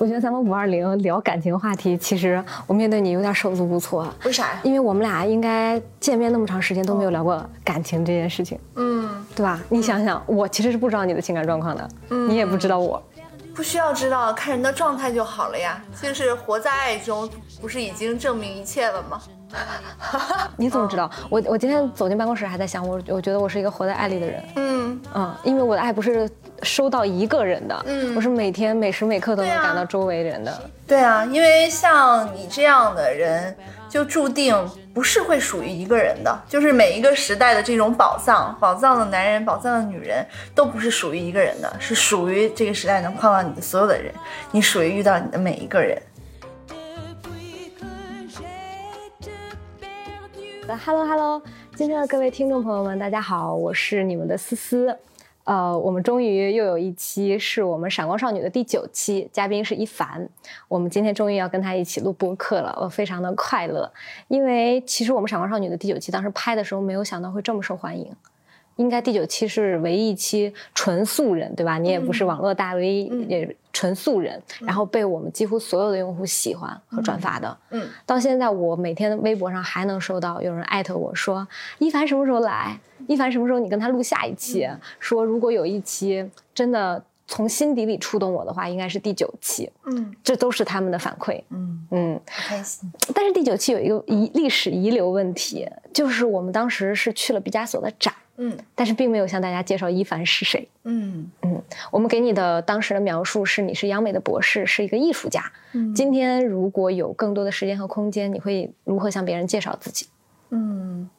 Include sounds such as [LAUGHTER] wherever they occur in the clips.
我觉得咱们五二零聊感情话题，其实我面对你有点手足无措。为啥呀？因为我们俩应该见面那么长时间都没有聊过感情这件事情，嗯，对吧？你想想，我其实是不知道你的情感状况的，你也不知道我。不需要知道，看人的状态就好了呀。就是活在爱中，不是已经证明一切了吗？[LAUGHS] 你怎么知道？我我今天走进办公室还在想，我我觉得我是一个活在爱里的人。嗯嗯，因为我的爱不是收到一个人的，嗯我是每天每时每刻都能感到周围人的。对啊，因为像你这样的人，就注定不是会属于一个人的。就是每一个时代的这种宝藏，宝藏的男人，宝藏的女人，都不是属于一个人的，是属于这个时代能碰到你的所有的人，你属于遇到你的每一个人。Hello Hello，今天的各位听众朋友们，大家好，我是你们的思思。呃，我们终于又有一期是我们闪光少女的第九期，嘉宾是一凡。我们今天终于要跟他一起录播客了，我非常的快乐，因为其实我们闪光少女的第九期当时拍的时候，没有想到会这么受欢迎。应该第九期是唯一一期纯素人，对吧？你也不是网络大 V，、嗯也纯素人，然后被我们几乎所有的用户喜欢和转发的。嗯，到现在，我每天微博上还能收到有人艾特我说：“一凡什么时候来？一凡什么时候你跟他录下一期？”说如果有一期真的从心底里触动我的话，应该是第九期。嗯这都是他们的反馈。嗯，嗯，开心。但是第九期有一个遗历史遗留问题，就是我们当时是去了毕加索的展，嗯但是并没有向大家介绍伊凡是谁。嗯嗯我们给你的当时的描述是你是央美的博士，是一个艺术家。嗯今天如果有更多的时间和空间，你会如何向别人介绍自己？嗯，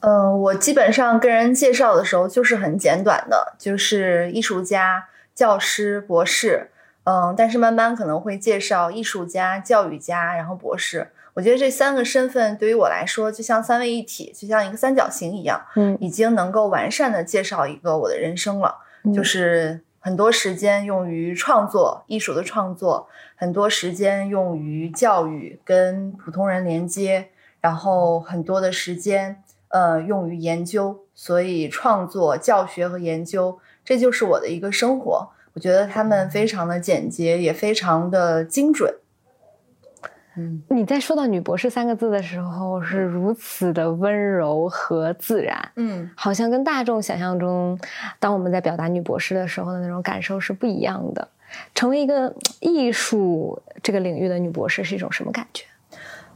呃，我基本上跟人介绍的时候就是很简短的，就是艺术家、教师、博士。嗯，但是慢慢可能会介绍艺术家、教育家，然后博士。我觉得这三个身份对于我来说，就像三位一体，就像一个三角形一样，嗯已经能够完善的介绍一个我的人生了。嗯就是很多时间用于创作，艺术的创作，很多时间用于教育，跟普通人连接，然后很多的时间呃用于研究。所以创作、教学和研究，这就是我的一个生活。我觉得他们非常的简洁，也非常的精准。嗯你在说到女博士三个字的时候，是如此的温柔和自然，嗯好像跟大众想象中，当我们在表达女博士的时候的那种感受是不一样的。成为一个艺术这个领域的女博士是一种什么感觉？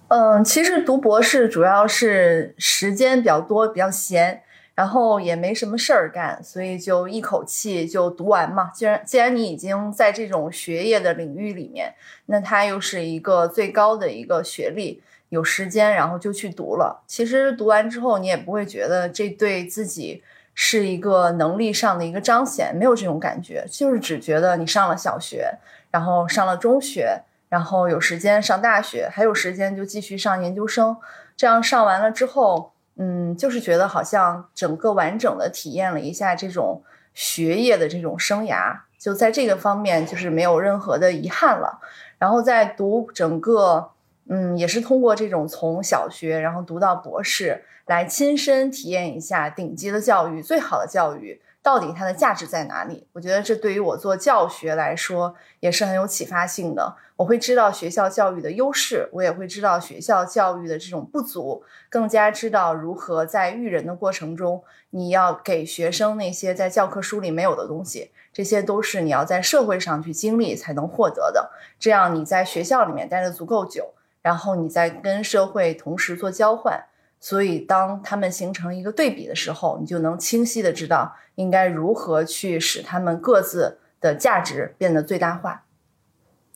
嗯，其实读博士主要是时间比较多，比较闲，然后也没什么事儿干，所以就一口气就读完嘛。既然既然你已经在这种学业的领域里面，那它又是一个最高的一个学历，有时间然后就去读了。其实读完之后，你也不会觉得这对自己是一个能力上的一个彰显，没有这种感觉，就是只觉得你上了小学，然后上了中学。然后有时间上大学，还有时间就继续上研究生。这样上完了之后，嗯，就是觉得好像整个完整的体验了一下这种学业的这种生涯，就在这个方面就是没有任何的遗憾了。然后在读整个，嗯，也是通过这种从小学然后读到博士，来亲身体验一下顶级的教育、最好的教育到底它的价值在哪里。我觉得这对于我做教学来说也是很有启发性的。我会知道学校教育的优势，我也会知道学校教育的这种不足，更加知道如何在育人的过程中，你要给学生那些在教科书里没有的东西，这些都是你要在社会上去经历才能获得的。这样你在学校里面待的足够久，然后你再跟社会同时做交换，所以当他们形成一个对比的时候，你就能清晰的知道应该如何去使他们各自的价值变得最大化。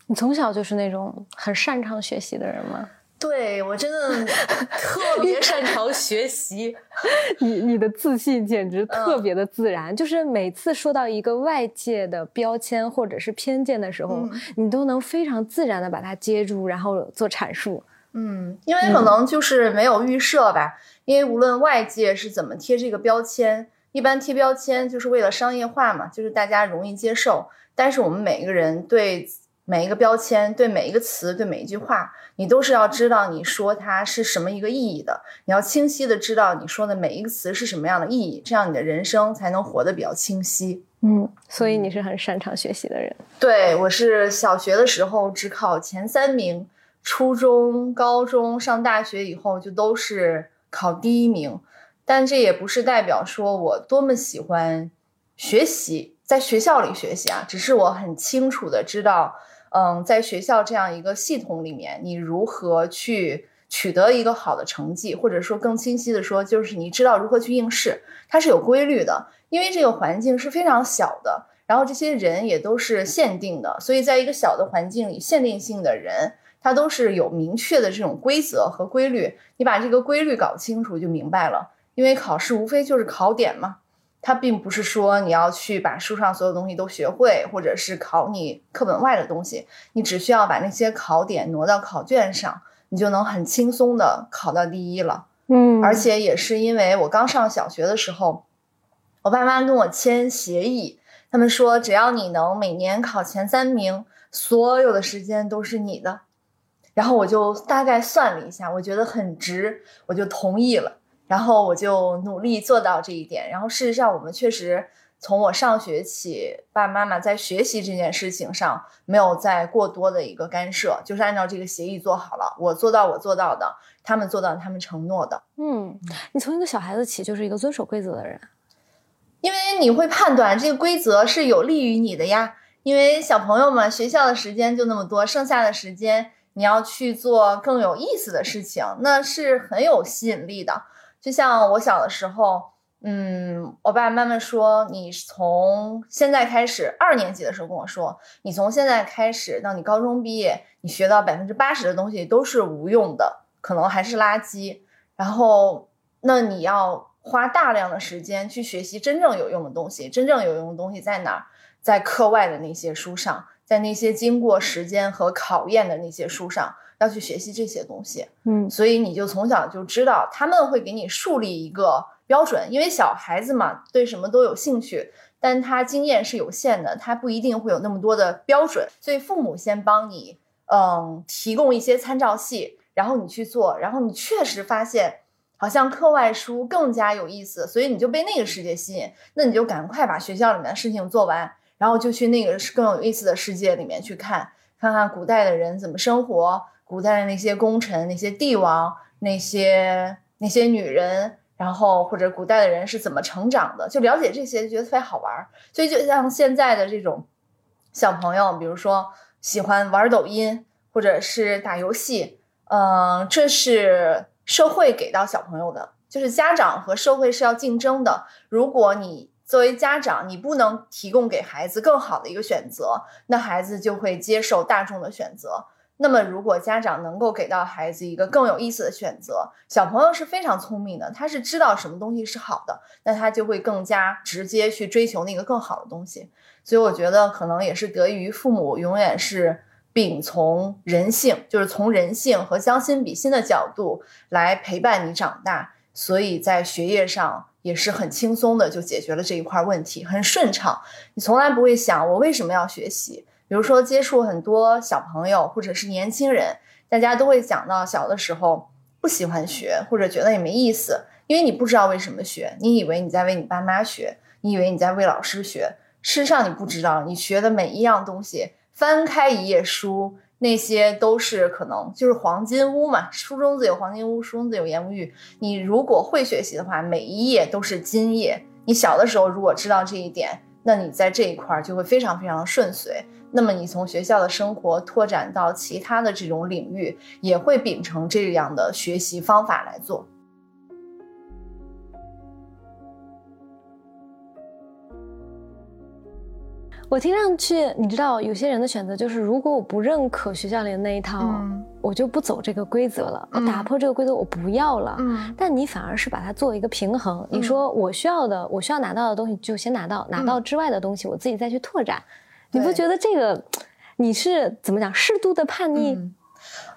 你从小就是那种很擅长学习的人吗？对我真的 [LAUGHS] 特别擅长学习，[LAUGHS] 你你的自信简直特别的自然，就是每次说到一个外界的标签或者是偏见的时候，嗯你都能非常自然的把它接住，然后做阐述。嗯，因为可能就是没有预设吧，因为无论外界是怎么贴这个标签，一般贴标签就是为了商业化嘛，就是大家容易接受，但是我们每一个人对每一个标签，对每一个词，对每一句话，你都是要知道你说它是什么一个意义的。你要清晰的知道你说的每一个词是什么样的意义，这样你的人生才能活得比较清晰。嗯，所以你是很擅长学习的人。对我是小学的时候只考前三名，初中、高中上大学以后就都是考第一名。但这也不是代表说我多么喜欢学习，在学校里学习啊，只是我很清楚的知道。嗯，在学校这样一个系统里面，你如何去取得一个好的成绩，或者说更清晰的说，就是你知道如何去应试，它是有规律的。因为这个环境是非常小的，然后这些人也都是限定的，所以在一个小的环境里，限定性的人，他都是有明确的这种规则和规律。你把这个规律搞清楚就明白了。因为考试无非就是考点嘛。它并不是说你要去把书上所有东西都学会，或者是考你课本外的东西，你只需要把那些考点挪到考卷上，你就能很轻松的考到第一了。嗯，而且也是因为我刚上小学的时候，我爸妈跟我签协议，他们说只要你能每年考前三名，所有的时间都是你的。然后我就大概算了一下，我觉得很值，我就同意了。然后我就努力做到这一点。然后事实上，我们确实从我上学起，爸爸妈妈在学习这件事情上没有再过多的一个干涉，就是按照这个协议做好了。我做到我做到的，他们做到他们承诺的。嗯，你从一个小孩子起就是一个遵守规则的人，因为你会判断这个规则是有利于你的呀。因为小朋友们学校的时间就那么多，剩下的时间你要去做更有意思的事情，那是很有吸引力的。就像我小的时候，嗯，我爸爸妈妈说，你从现在开始，二年级的时候跟我说，你从现在开始到你高中毕业，你学到百分之八十的东西都是无用的，可能还是垃圾。然后，那你要花大量的时间去学习真正有用的东西。真正有用的东西在哪儿？在课外的那些书上，在那些经过时间和考验的那些书上。要去学习这些东西，嗯，所以你就从小就知道他们会给你树立一个标准，因为小孩子嘛，对什么都有兴趣，但他经验是有限的，他不一定会有那么多的标准，所以父母先帮你，嗯，提供一些参照系，然后你去做，然后你确实发现好像课外书更加有意思，所以你就被那个世界吸引，那你就赶快把学校里面的事情做完，然后就去那个更有意思的世界里面去看，看看古代的人怎么生活。古代的那些功臣、那些帝王、那些那些女人，然后或者古代的人是怎么成长的，就了解这些，觉得特别好玩。所以就像现在的这种小朋友，比如说喜欢玩抖音或者是打游戏，嗯，这是社会给到小朋友的，就是家长和社会是要竞争的。如果你作为家长，你不能提供给孩子更好的一个选择，那孩子就会接受大众的选择。那么，如果家长能够给到孩子一个更有意思的选择，小朋友是非常聪明的，他是知道什么东西是好的，那他就会更加直接去追求那个更好的东西。所以，我觉得可能也是得益于父母永远是秉从人性，就是从人性和将心比心的角度来陪伴你长大，所以在学业上也是很轻松的就解决了这一块问题，很顺畅。你从来不会想我为什么要学习。比如说，接触很多小朋友或者是年轻人，大家都会讲到小的时候不喜欢学，或者觉得也没意思，因为你不知道为什么学，你以为你在为你爸妈学，你以为你在为老师学，事实上你不知道，你学的每一样东西，翻开一页书，那些都是可能就是黄金屋嘛，书中自有黄金屋，书中自有颜如玉。你如果会学习的话，每一页都是金页。你小的时候如果知道这一点，那你在这一块就会非常非常的顺遂。那么你从学校的生活拓展到其他的这种领域，也会秉承这样的学习方法来做。我听上去，你知道，有些人的选择就是，如果我不认可学校里的那一套，我就不走这个规则了，我打破这个规则，我不要了。嗯，但你反而是把它做一个平衡。你说我需要的，我需要拿到的东西就先拿到，拿到之外的东西我自己再去拓展。你不觉得这个你是怎么讲适度的叛逆？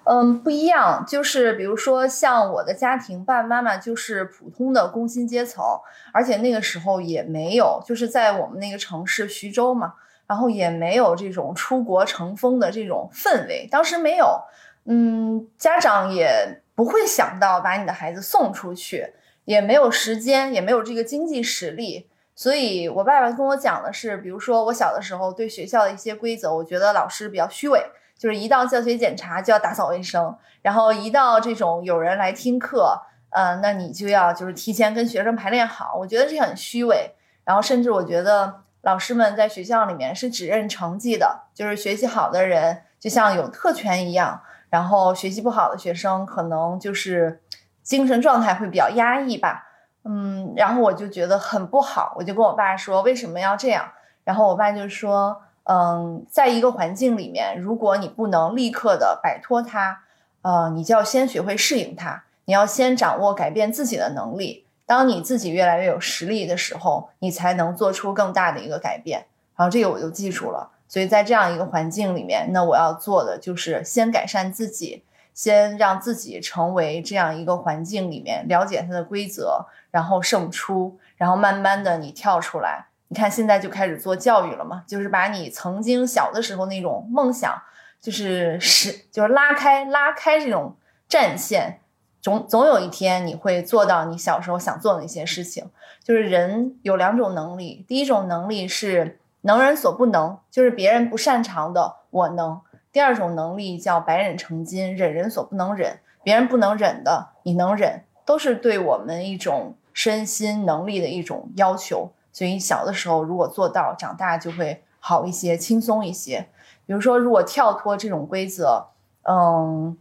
嗯，不一样。就是比如说，像我的家庭，爸爸妈妈就是普通的工薪阶层，而且那个时候也没有，就是在我们那个城市徐州嘛。然后也没有这种出国成风的这种氛围，当时没有，嗯，家长也不会想到把你的孩子送出去，也没有时间，也没有这个经济实力。所以，我爸爸跟我讲的是，比如说我小的时候对学校的一些规则，我觉得老师比较虚伪，就是一到教学检查就要打扫卫生，然后一到这种有人来听课，呃，那你就要就是提前跟学生排练好，我觉得这很虚伪。然后，甚至我觉得老师们在学校里面是只认成绩的，就是学习好的人就像有特权一样，然后学习不好的学生可能就是精神状态会比较压抑吧。嗯，然后我就觉得很不好，我就跟我爸说为什么要这样。然后我爸就说，嗯，在一个环境里面，如果你不能立刻的摆脱它，呃，你就要先学会适应它，你要先掌握改变自己的能力。当你自己越来越有实力的时候，你才能做出更大的一个改变。然后这个我就记住了。所以在这样一个环境里面，那我要做的就是先改善自己。先让自己成为这样一个环境里面，了解它的规则，然后胜出，然后慢慢的你跳出来。你看现在就开始做教育了嘛，就是把你曾经小的时候那种梦想，就是是就是拉开拉开这种战线，总总有一天你会做到你小时候想做的那些事情。就是人有两种能力，第一种能力是能人所不能，就是别人不擅长的我能。第二种能力叫百忍成金，忍人所不能忍，别人不能忍的你能忍，都是对我们一种身心能力的一种要求。所以小的时候如果做到，长大就会好一些，轻松一些。比如说，如果跳脱这种规则，嗯，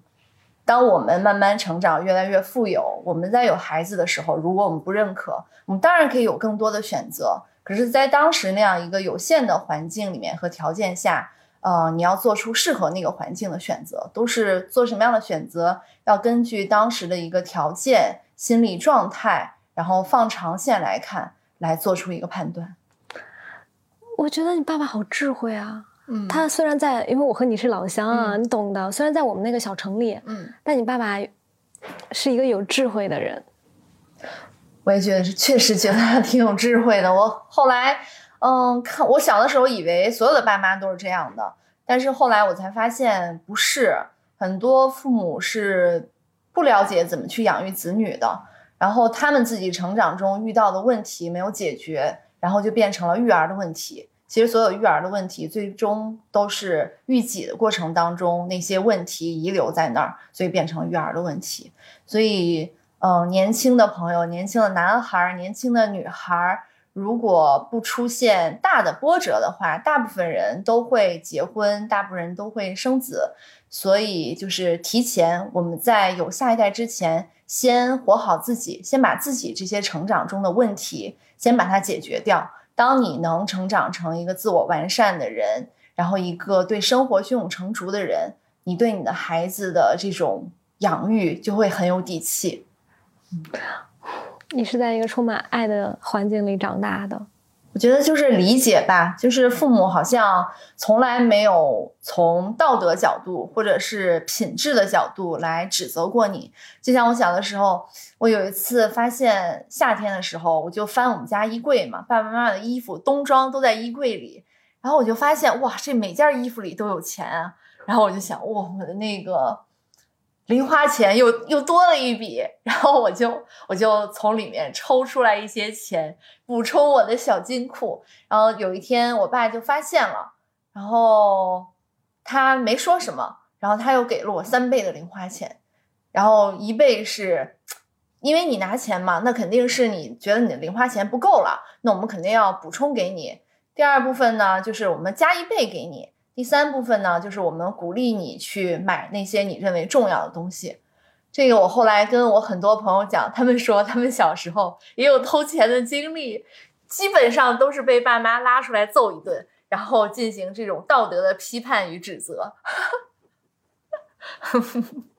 当我们慢慢成长，越来越富有，我们在有孩子的时候，如果我们不认可，我们当然可以有更多的选择。可是，在当时那样一个有限的环境里面和条件下。呃，你要做出适合那个环境的选择，都是做什么样的选择，要根据当时的一个条件、心理状态，然后放长线来看，来做出一个判断。我觉得你爸爸好智慧啊，嗯，他虽然在，因为我和你是老乡啊，你懂的。虽然在我们那个小城里，嗯，但你爸爸是一个有智慧的人。我也觉得是，确实觉得他挺有智慧的。我后来。嗯，看我小的时候以为所有的爸妈都是这样的，但是后来我才发现不是，很多父母是不了解怎么去养育子女的，然后他们自己成长中遇到的问题没有解决，然后就变成了育儿的问题。其实所有育儿的问题最终都是育己的过程当中那些问题遗留在那儿，所以变成育儿的问题。所以，嗯，年轻的朋友，年轻的男孩，年轻的女孩。如果不出现大的波折的话，大部分人都会结婚，大部分人都会生子，所以就是提前我们在有下一代之前，先活好自己，先把自己这些成长中的问题先把它解决掉。当你能成长成一个自我完善的人，然后一个对生活胸有成竹的人，你对你的孩子的这种养育就会很有底气。你是在一个充满爱的环境里长大的，我觉得就是理解吧，就是父母好像从来没有从道德角度或者是品质的角度来指责过你。就像我小的时候，我有一次发现夏天的时候，我就翻我们家衣柜嘛，爸爸妈妈的衣服冬装都在衣柜里，然后我就发现哇，这每件衣服里都有钱啊，然后我就想哇，我的那个。零花钱又又多了一笔，然后我就我就从里面抽出来一些钱补充我的小金库。然后有一天我爸就发现了，然后他没说什么，然后他又给了我三倍的零花钱。然后一倍是因为你拿钱嘛，那肯定是你觉得你的零花钱不够了，那我们肯定要补充给你。第二部分呢，就是我们加一倍给你。第三部分呢，就是我们鼓励你去买那些你认为重要的东西。这个我后来跟我很多朋友讲，他们说他们小时候也有偷钱的经历，基本上都是被爸妈拉出来揍一顿，然后进行这种道德的批判与指责。[LAUGHS]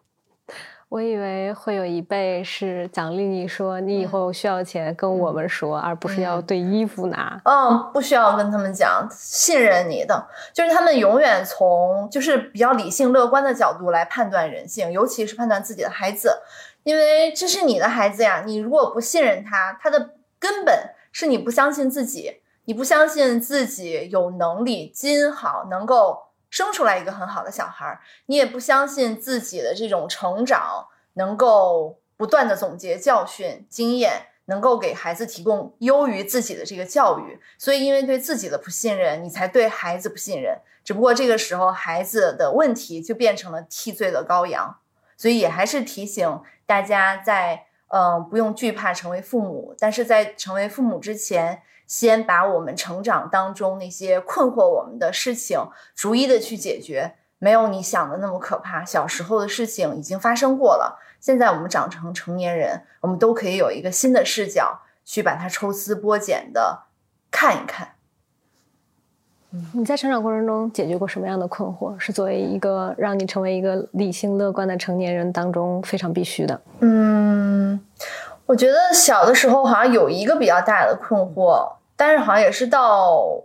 我以为会有一辈是奖励你说你以后需要钱跟我们说，而不是要对衣服拿。嗯，不需要跟他们讲，信任你的，就是他们永远从就是比较理性乐观的角度来判断人性，尤其是判断自己的孩子，因为这是你的孩子呀。你如果不信任他，他的根本是你不相信自己。你不相信自己有能力，基因好，能够生出来一个很好的小孩儿，你也不相信自己的这种成长能够不断的总结教训经验，能够给孩子提供优于自己的这个教育。所以，因为对自己的不信任，你才对孩子不信任。只不过这个时候，孩子的问题就变成了替罪的羔羊。所以，也还是提醒大家，在嗯，不用惧怕成为父母，但是在成为父母之前。先把我们成长当中那些困惑我们的事情逐一的去解决，没有你想的那么可怕。小时候的事情已经发生过了，现在我们长成成年人，我们都可以有一个新的视角去把它抽丝剥茧的看一看。你在成长过程中解决过什么样的困惑？是作为一个让你成为一个理性乐观的成年人当中非常必须的？嗯，我觉得小的时候好像有一个比较大的困惑。但是好像也是到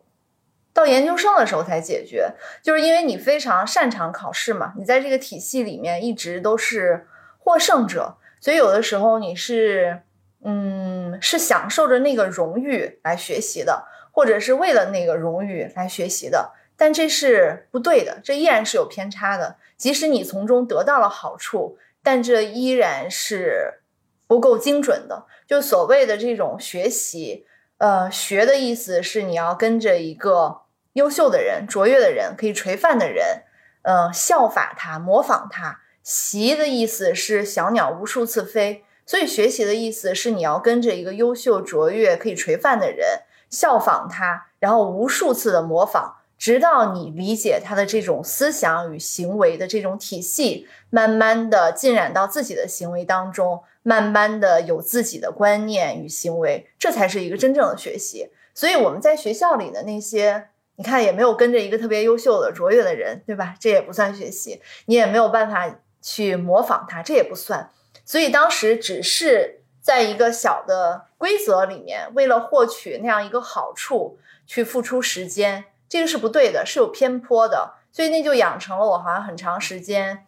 到研究生的时候才解决，就是因为你非常擅长考试嘛，你在这个体系里面一直都是获胜者，所以有的时候你是嗯是享受着那个荣誉来学习的，或者是为了那个荣誉来学习的，但这是不对的，这依然是有偏差的。即使你从中得到了好处，但这依然是不够精准的。就所谓的这种学习。呃，学的意思是你要跟着一个优秀的人、卓越的人、可以垂范的人，呃，效法他、模仿他。习的意思是小鸟无数次飞，所以学习的意思是你要跟着一个优秀、卓越、可以垂范的人，效仿他，然后无数次的模仿，直到你理解他的这种思想与行为的这种体系，慢慢的浸染到自己的行为当中。慢慢的有自己的观念与行为，这才是一个真正的学习。所以我们在学校里的那些，你看也没有跟着一个特别优秀的卓越的人，对吧？这也不算学习，你也没有办法去模仿他，这也不算。所以当时只是在一个小的规则里面，为了获取那样一个好处去付出时间，这个是不对的，是有偏颇的。所以那就养成了我好像很长时间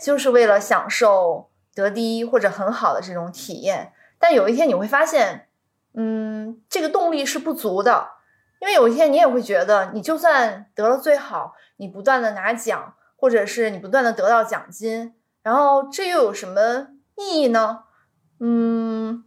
就是为了享受。得第一或者很好的这种体验，但有一天你会发现，嗯，这个动力是不足的，因为有一天你也会觉得，你就算得了最好，你不断的拿奖，或者是你不断的得到奖金，然后这又有什么意义呢？嗯，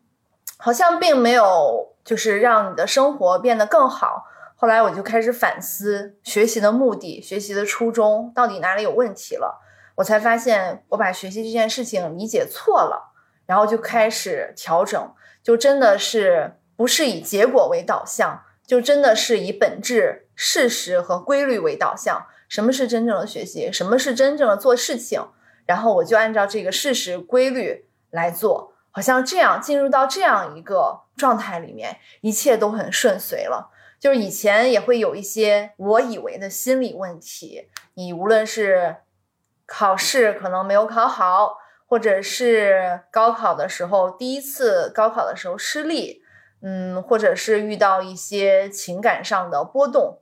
好像并没有，就是让你的生活变得更好。后来我就开始反思学习的目的，学习的初衷到底哪里有问题了。我才发现，我把学习这件事情理解错了，然后就开始调整，就真的是不是以结果为导向，就真的是以本质、事实和规律为导向。什么是真正的学习？什么是真正的做事情？然后我就按照这个事实规律来做，好像这样进入到这样一个状态里面，一切都很顺遂了。就是以前也会有一些我以为的心理问题，你无论是。考试可能没有考好，或者是高考的时候第一次高考的时候失利，嗯，或者是遇到一些情感上的波动，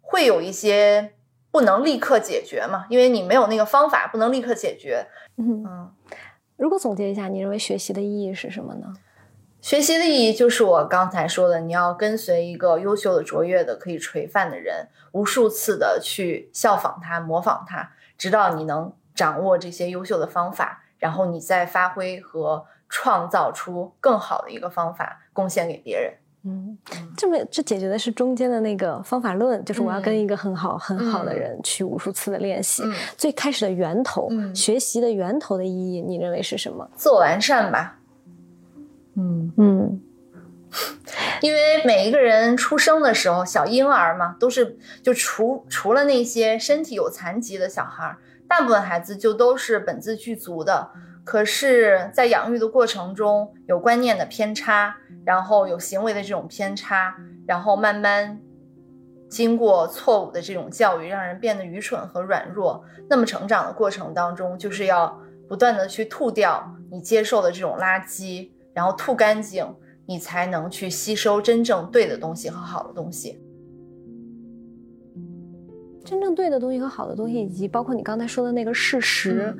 会有一些不能立刻解决嘛？因为你没有那个方法，不能立刻解决。嗯，如果总结一下，你认为学习的意义是什么呢？学习的意义就是我刚才说的，你要跟随一个优秀的、卓越的、可以垂范的人，无数次的去效仿他、模仿他。直到你能掌握这些优秀的方法，然后你再发挥和创造出更好的一个方法，贡献给别人。嗯，这么这解决的是中间的那个方法论，就是我要跟一个很好很好的人去无数次的练习。最开始的源头，学习的源头的意义，你认为是什么？自我完善吧。嗯嗯。[LAUGHS] 因为每一个人出生的时候，小婴儿嘛，都是就除除了那些身体有残疾的小孩，大部分孩子就都是本自具足的。可是，在养育的过程中，有观念的偏差，然后有行为的这种偏差，然后慢慢经过错误的这种教育，让人变得愚蠢和软弱。那么，成长的过程当中，就是要不断的去吐掉你接受的这种垃圾，然后吐干净。你才能去吸收真正对的东西和好的东西。真正对的东西和好的东西，以及包括你刚才说的那个事实，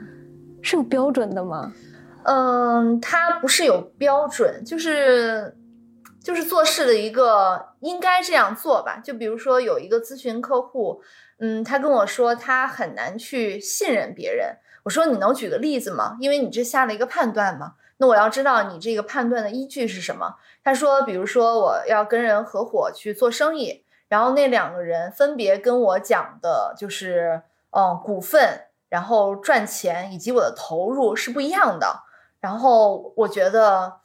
是有标准的吗？嗯，它不是有标准，就是。就是做事的一个应该这样做吧。就比如说有一个咨询客户，嗯，他跟我说他很难去信任别人。我说你能举个例子吗？因为你这下了一个判断嘛。那我要知道你这个判断的依据是什么。他说，比如说我要跟人合伙去做生意，然后那两个人分别跟我讲的就是，嗯，股份，然后赚钱以及我的投入是不一样的。然后我觉得，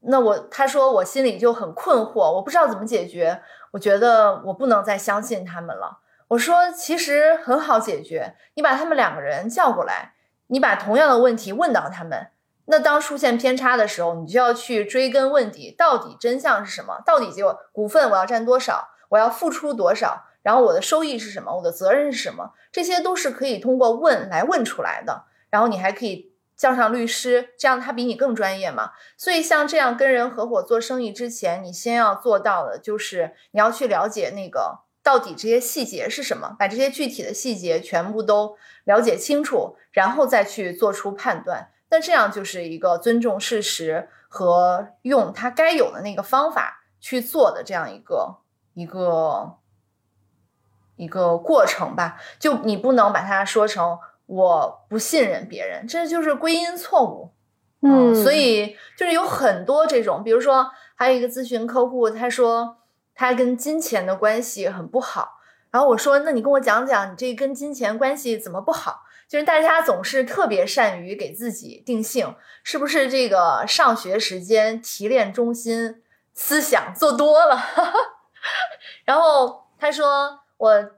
那我他说我心里就很困惑，我不知道怎么解决。我觉得我不能再相信他们了。我说其实很好解决，你把他们两个人叫过来，你把同样的问题问到他们。那当出现偏差的时候，你就要去追根问底，到底真相是什么？到底就股份我要占多少？我要付出多少？然后我的收益是什么？我的责任是什么？这些都是可以通过问来问出来的。然后你还可以叫上律师，这样他比你更专业嘛。所以像这样跟人合伙做生意之前，你先要做到的就是你要去了解那个到底这些细节是什么，把这些具体的细节全部都了解清楚，然后再去做出判断。那这样就是一个尊重事实和用他该有的那个方法去做的这样一个一个一个过程吧。就你不能把它说成我不信任别人，这就是归因错误。嗯，所以就是有很多这种，比如说还有一个咨询客户，他说他跟金钱的关系很不好，然后我说那你跟我讲讲，你这跟金钱关系怎么不好？就是大家总是特别善于给自己定性，是不是这个上学时间提炼中心思想做多了？[LAUGHS] 然后他说我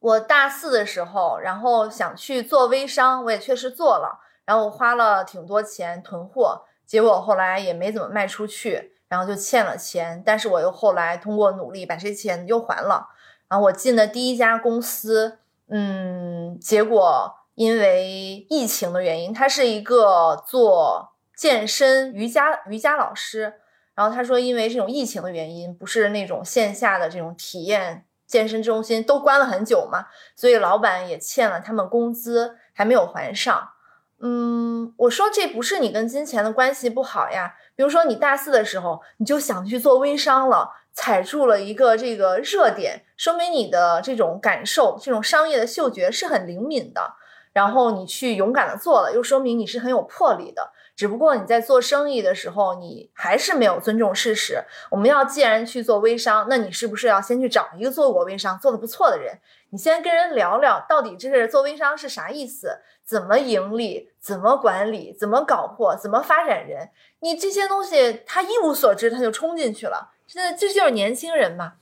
我大四的时候，然后想去做微商，我也确实做了，然后我花了挺多钱囤货，结果后来也没怎么卖出去，然后就欠了钱，但是我又后来通过努力把这钱又还了，然后我进的第一家公司。嗯，结果因为疫情的原因，他是一个做健身瑜伽瑜伽老师。然后他说，因为这种疫情的原因，不是那种线下的这种体验健身中心都关了很久嘛，所以老板也欠了他们工资，还没有还上。嗯，我说这不是你跟金钱的关系不好呀。比如说你大四的时候，你就想去做微商了。踩住了一个这个热点，说明你的这种感受、这种商业的嗅觉是很灵敏的。然后你去勇敢的做了，又说明你是很有魄力的。只不过你在做生意的时候，你还是没有尊重事实。我们要既然去做微商，那你是不是要先去找一个做过微商、做的不错的人？你先跟人聊聊，到底这是做微商是啥意思？怎么盈利？怎么管理？怎么搞货？怎么发展人？你这些东西他一无所知，他就冲进去了。现在这就是年轻人嘛，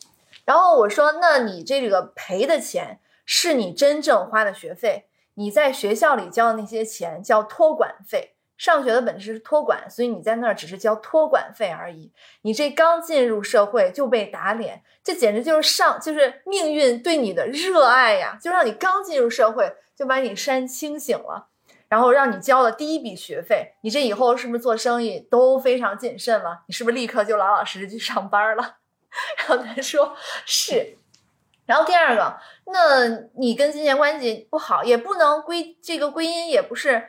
然后我说，那你这个赔的钱是你真正花的学费，你在学校里交的那些钱叫托管费，上学的本质是托管，所以你在那儿只是交托管费而已。你这刚进入社会就被打脸，这简直就是上就是命运对你的热爱呀，就让你刚进入社会就把你扇清醒了。然后让你交了第一笔学费，你这以后是不是做生意都非常谨慎了？你是不是立刻就老老实实去上班了？然后他说是。然后第二个，那你跟金钱关系不好，也不能归这个归因，也不是，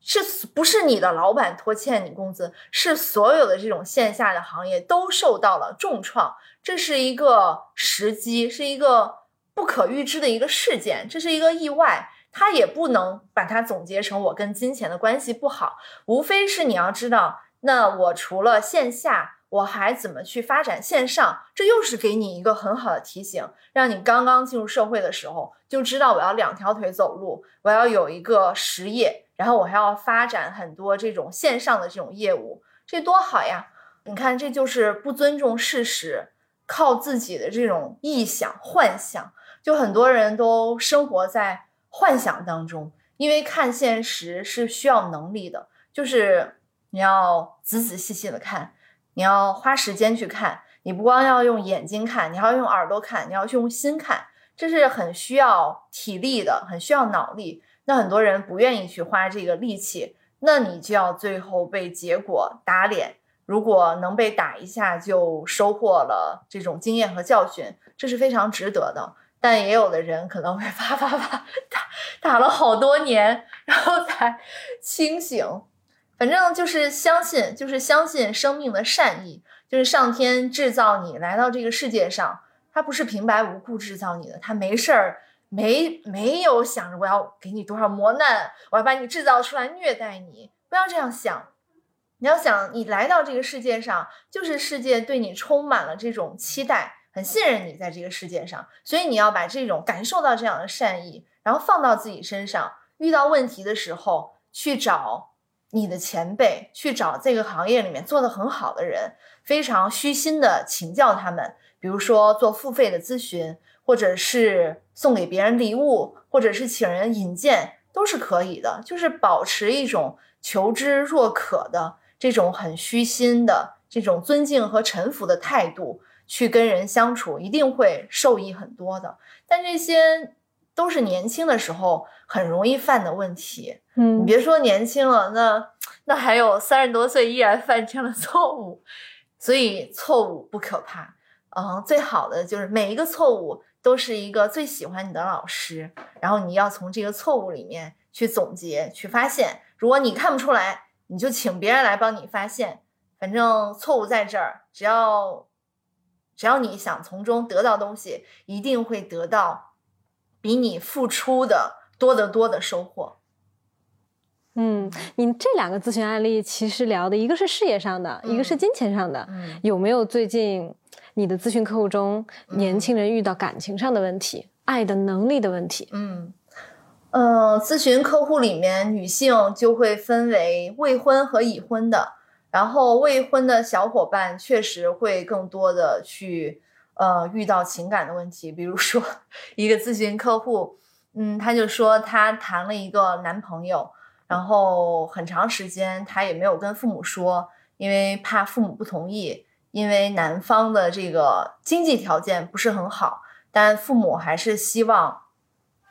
是不是你的老板拖欠你工资？是所有的这种线下的行业都受到了重创，这是一个时机，是一个不可预知的一个事件，这是一个意外。他也不能把它总结成我跟金钱的关系不好，无非是你要知道，那我除了线下，我还怎么去发展线上？这又是给你一个很好的提醒，让你刚刚进入社会的时候就知道我要两条腿走路，我要有一个实业，然后我还要发展很多这种线上的这种业务，这多好呀！你看，这就是不尊重事实，靠自己的这种臆想幻想，就很多人都生活在。幻想当中，因为看现实是需要能力的，就是你要仔仔细细的看，你要花时间去看，你不光要用眼睛看，你还要用耳朵看，你要用心看，这是很需要体力的，很需要脑力。那很多人不愿意去花这个力气，那你就要最后被结果打脸。如果能被打一下，就收获了这种经验和教训，这是非常值得的。但也有的人可能会啪啪啪打打了好多年，然后才清醒。反正就是相信，就是相信生命的善意，就是上天制造你来到这个世界上，他不是平白无故制造你的，他没事儿，没没有想着我要给你多少磨难，我要把你制造出来虐待你，不要这样想。你要想，你来到这个世界上，就是世界对你充满了这种期待，很信任你在这个世界上，所以你要把这种感受到这样的善意，然后放到自己身上。遇到问题的时候，去找你的前辈，去找这个行业里面做得很好的人，非常虚心的请教他们。比如说做付费的咨询，或者是送给别人礼物，或者是请人引荐，都是可以的。就是保持一种求知若渴的。这种很虚心的、这种尊敬和臣服的态度去跟人相处，一定会受益很多的。但这些都是年轻的时候很容易犯的问题。嗯，你别说年轻了，那那还有三十多岁依然犯这样的错误。所以错误不可怕，嗯，最好的就是每一个错误都是一个最喜欢你的老师，然后你要从这个错误里面去总结、去发现。如果你看不出来，你就请别人来帮你发现，反正错误在这儿，只要只要你想从中得到东西，一定会得到比你付出的多得多的收获。嗯，你这两个咨询案例其实聊的一个是事业上的，一个是金钱上的。嗯，有没有最近你的咨询客户中年轻人遇到感情上的问题、爱的能力的问题？嗯。呃，咨询客户里面女性就会分为未婚和已婚的，然后未婚的小伙伴确实会更多的去呃遇到情感的问题，比如说一个咨询客户，嗯，他就说他谈了一个男朋友，然后很长时间他也没有跟父母说，因为怕父母不同意，因为男方的这个经济条件不是很好，但父母还是希望。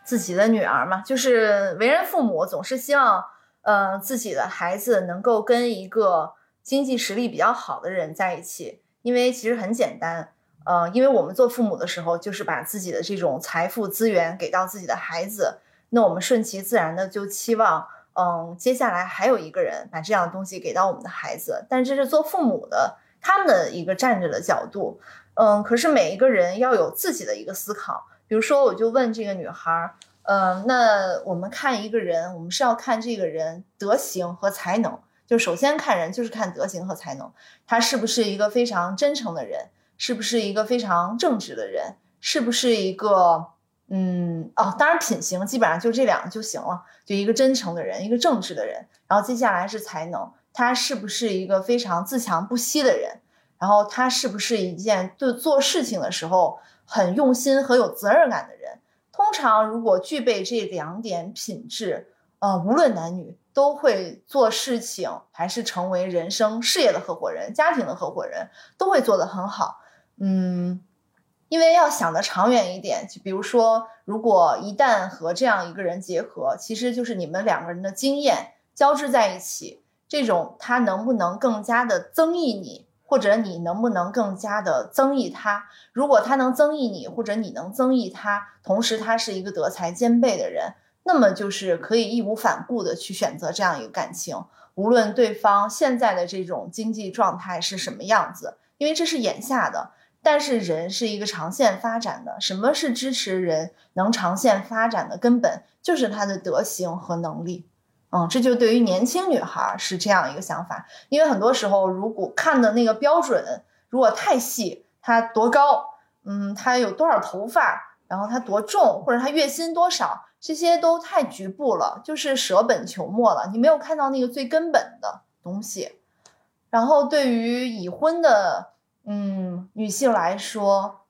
自己的女儿嘛，就是为人父母总是希望，呃，自己的孩子能够跟一个经济实力比较好的人在一起，因为其实很简单，呃，因为我们做父母的时候，就是把自己的这种财富资源给到自己的孩子，那我们顺其自然的就期望，嗯，接下来还有一个人把这样的东西给到我们的孩子，但这是做父母的他们的一个站着的角度，嗯，可是每一个人要有自己的一个思考。比如说，我就问这个女孩儿，嗯，那我们看一个人，我们是要看这个人德行和才能。就首先看人，就是看德行和才能，他是不是一个非常真诚的人，是不是一个非常正直的人，是不是一个，嗯，哦，当然品行基本上就这两个就行了，就一个真诚的人，一个正直的人。然后接下来是才能，他是不是一个非常自强不息的人，然后他是不是一件对做事情的时候。很用心和有责任感的人，通常如果具备这两点品质，呃，无论男女都会做事情，还是成为人生事业的合伙人、家庭的合伙人，都会做得很好。嗯，因为要想的长远一点，就比如说，如果一旦和这样一个人结合，其实就是你们两个人的经验交织在一起，这种他能不能更加的增益你？或者你能不能更加的增益他？如果他能增益你，或者你能增益他，同时他是一个德才兼备的人，那么就是可以义无反顾的去选择这样一个感情，无论对方现在的这种经济状态是什么样子，因为这是眼下的。但是人是一个长线发展的，什么是支持人能长线发展的根本？就是他的德行和能力。嗯，这就对于年轻女孩是这样一个想法，因为很多时候，如果看的那个标准如果太细，她多高，嗯，她有多少头发，然后她多重，或者她月薪多少，这些都太局部了，就是舍本求末了，你没有看到那个最根本的东西。然后对于已婚的嗯女性来说，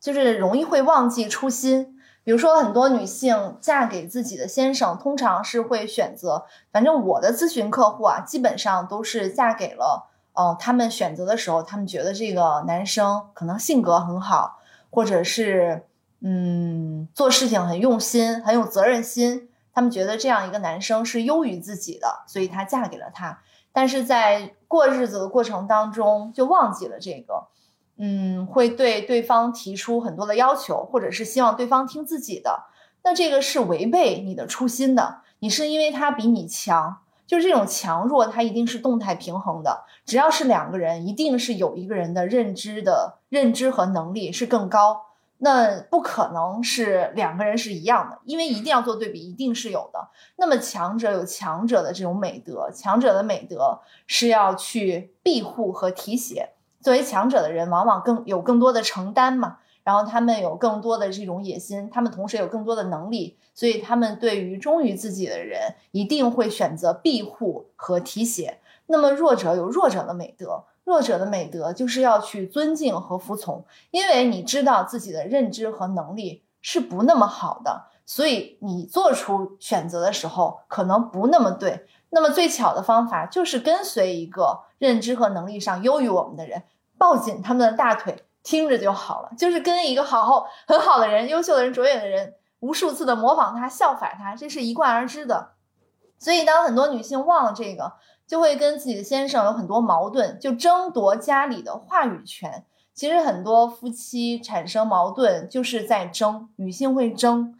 就是容易会忘记初心。比如说，很多女性嫁给自己的先生，通常是会选择，反正我的咨询客户啊，基本上都是嫁给了，嗯，他们选择的时候，他们觉得这个男生可能性格很好，或者是，嗯，做事情很用心，很有责任心，他们觉得这样一个男生是优于自己的，所以她嫁给了他。但是在过日子的过程当中，就忘记了这个。嗯，会对对方提出很多的要求，或者是希望对方听自己的，那这个是违背你的初心的。你是因为他比你强，就是这种强弱，它一定是动态平衡的。只要是两个人，一定是有一个人的认知的认知和能力是更高。那不可能是两个人是一样的，因为一定要做对比，一定是有的。那么强者有强者的这种美德，强者的美德是要去庇护和提携。作为强者的人，往往更有更多的承担嘛，然后他们有更多的这种野心，他们同时有更多的能力，所以他们对于忠于自己的人，一定会选择庇护和提携。那么弱者有弱者的美德。弱者的美德就是要去尊敬和服从，因为你知道自己的认知和能力是不那么好的，所以你做出选择的时候可能不那么对。那么最巧的方法就是跟随一个认知和能力上优于我们的人，抱紧他们的大腿，听着就好了。就是跟一个好好很好的人、优秀的人、卓越的人，无数次的模仿他、效法他，这是一贯而知的。所以当很多女性忘了这个。就会跟自己的先生有很多矛盾，就争夺家里的话语权。其实很多夫妻产生矛盾就是在争，女性会争，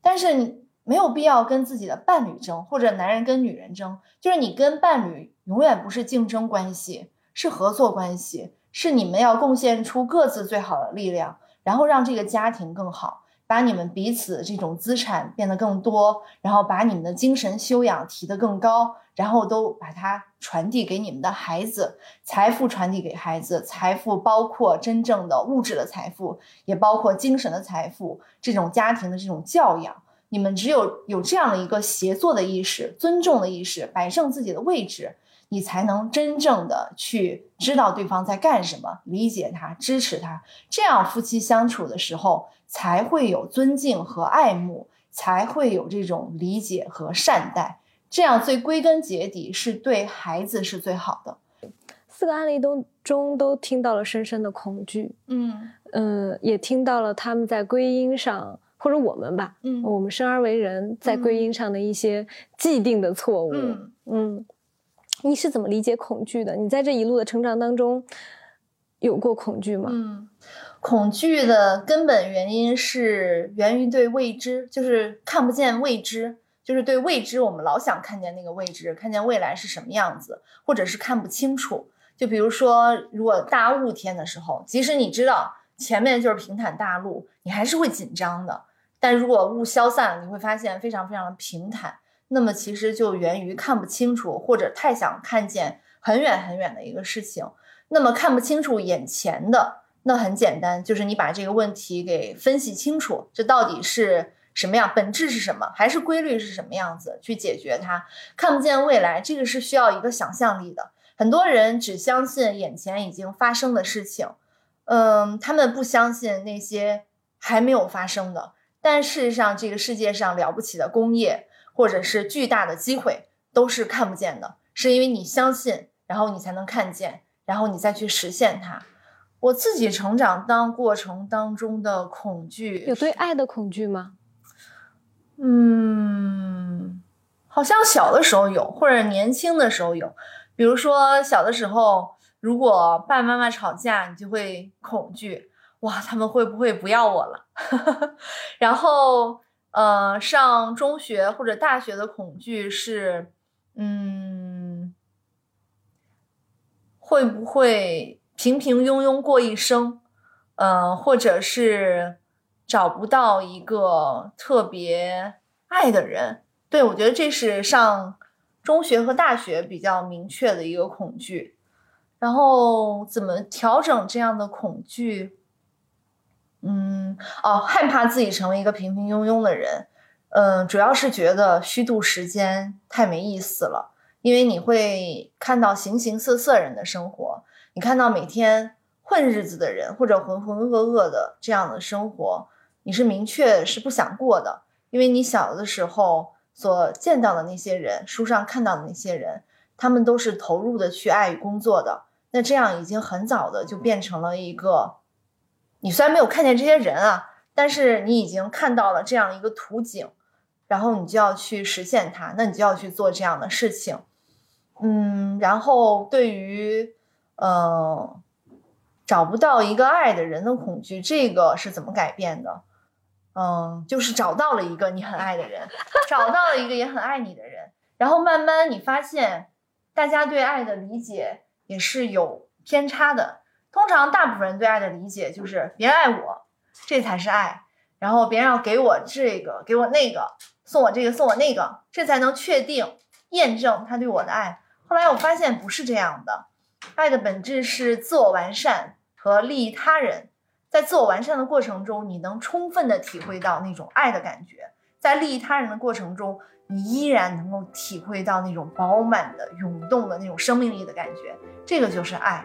但是你没有必要跟自己的伴侣争，或者男人跟女人争。就是你跟伴侣永远不是竞争关系，是合作关系，是你们要贡献出各自最好的力量，然后让这个家庭更好，把你们彼此这种资产变得更多，然后把你们的精神修养提得更高。然后都把它传递给你们的孩子，财富传递给孩子，财富包括真正的物质的财富，也包括精神的财富。这种家庭的这种教养，你们只有有这样的一个协作的意识、尊重的意识，摆正自己的位置，你才能真正的去知道对方在干什么，理解他，支持他。这样夫妻相处的时候，才会有尊敬和爱慕，才会有这种理解和善待。这样最归根结底是对孩子是最好的。四个案例都中都听到了深深的恐惧，嗯嗯，也听到了他们在归因上，或者我们吧，嗯，我们生而为人在归因上的一些既定的错误，嗯嗯，你是怎么理解恐惧的？你在这一路的成长当中有过恐惧吗？嗯，恐惧的根本原因是源于对未知，就是看不见未知。就是对未知，我们老想看见那个未知，看见未来是什么样子，或者是看不清楚。就比如说，如果大雾天的时候，即使你知道前面就是平坦大路，你还是会紧张的。但如果雾消散了，你会发现非常非常的平坦。那么其实就源于看不清楚，或者太想看见很远很远的一个事情。那么看不清楚眼前的，那很简单，就是你把这个问题给分析清楚，这到底是。什么样？本质是什么？还是规律是什么样子？去解决它，看不见未来，这个是需要一个想象力的。很多人只相信眼前已经发生的事情，嗯，他们不相信那些还没有发生的。但事实上，这个世界上了不起的工业，或者是巨大的机会，都是看不见的，是因为你相信，然后你才能看见，然后你再去实现它。我自己成长当过程当中的恐惧，有对爱的恐惧吗？嗯，好像小的时候有，或者年轻的时候有。比如说小的时候，如果爸爸妈妈吵架，你就会恐惧，哇，他们会不会不要我了？[LAUGHS] 然后，呃，上中学或者大学的恐惧是，嗯，会不会平平庸庸过一生？嗯，或者是。找不到一个特别爱的人，对我觉得这是上中学和大学比较明确的一个恐惧。然后怎么调整这样的恐惧？嗯，哦，害怕自己成为一个平平庸庸的人。嗯，主要是觉得虚度时间太没意思了，因为你会看到形形色色人的生活，你看到每天混日子的人或者浑浑噩噩的这样的生活。你是明确是不想过的，因为你小的时候所见到的那些人，书上看到的那些人，他们都是投入的去爱与工作的。那这样已经很早的就变成了一个，你虽然没有看见这些人啊，但是你已经看到了这样一个图景，然后你就要去实现它，那你就要去做这样的事情。嗯，然后对于，呃，找不到一个爱的人的恐惧，这个是怎么改变的？嗯，就是找到了一个你很爱的人，[LAUGHS] 找到了一个也很爱你的人，然然后慢慢你发现，大家对爱的理解也是有偏差的。通常大部分人对爱的理解就是别人爱我，这才是爱。然后别人要给我这个，给我那个，送我这个，送我那个，这才能确定验证他对我的爱。后来我发现不是这样的，爱的本质是自我完善和利益他人。在自我完善的过程中，你能充分的体会到那种爱的感觉；在利益他人的过程中，你依然能够体会到那种饱满的、涌动的那种生命力的感觉。这个就是爱。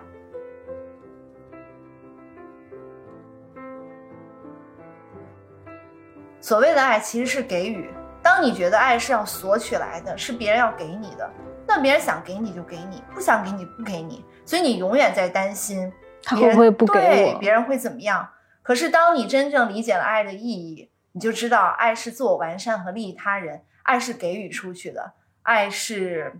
所谓的爱其实是给予。当你觉得爱是要索取来的，是别人要给你的，那别人想给你就给你，不想给你不给你。所以你永远在担心。他会不会不给我？别人会怎么样？可是当你真正理解了爱的意义，你就知道爱是自我完善和利益他人，爱是给予出去的，爱是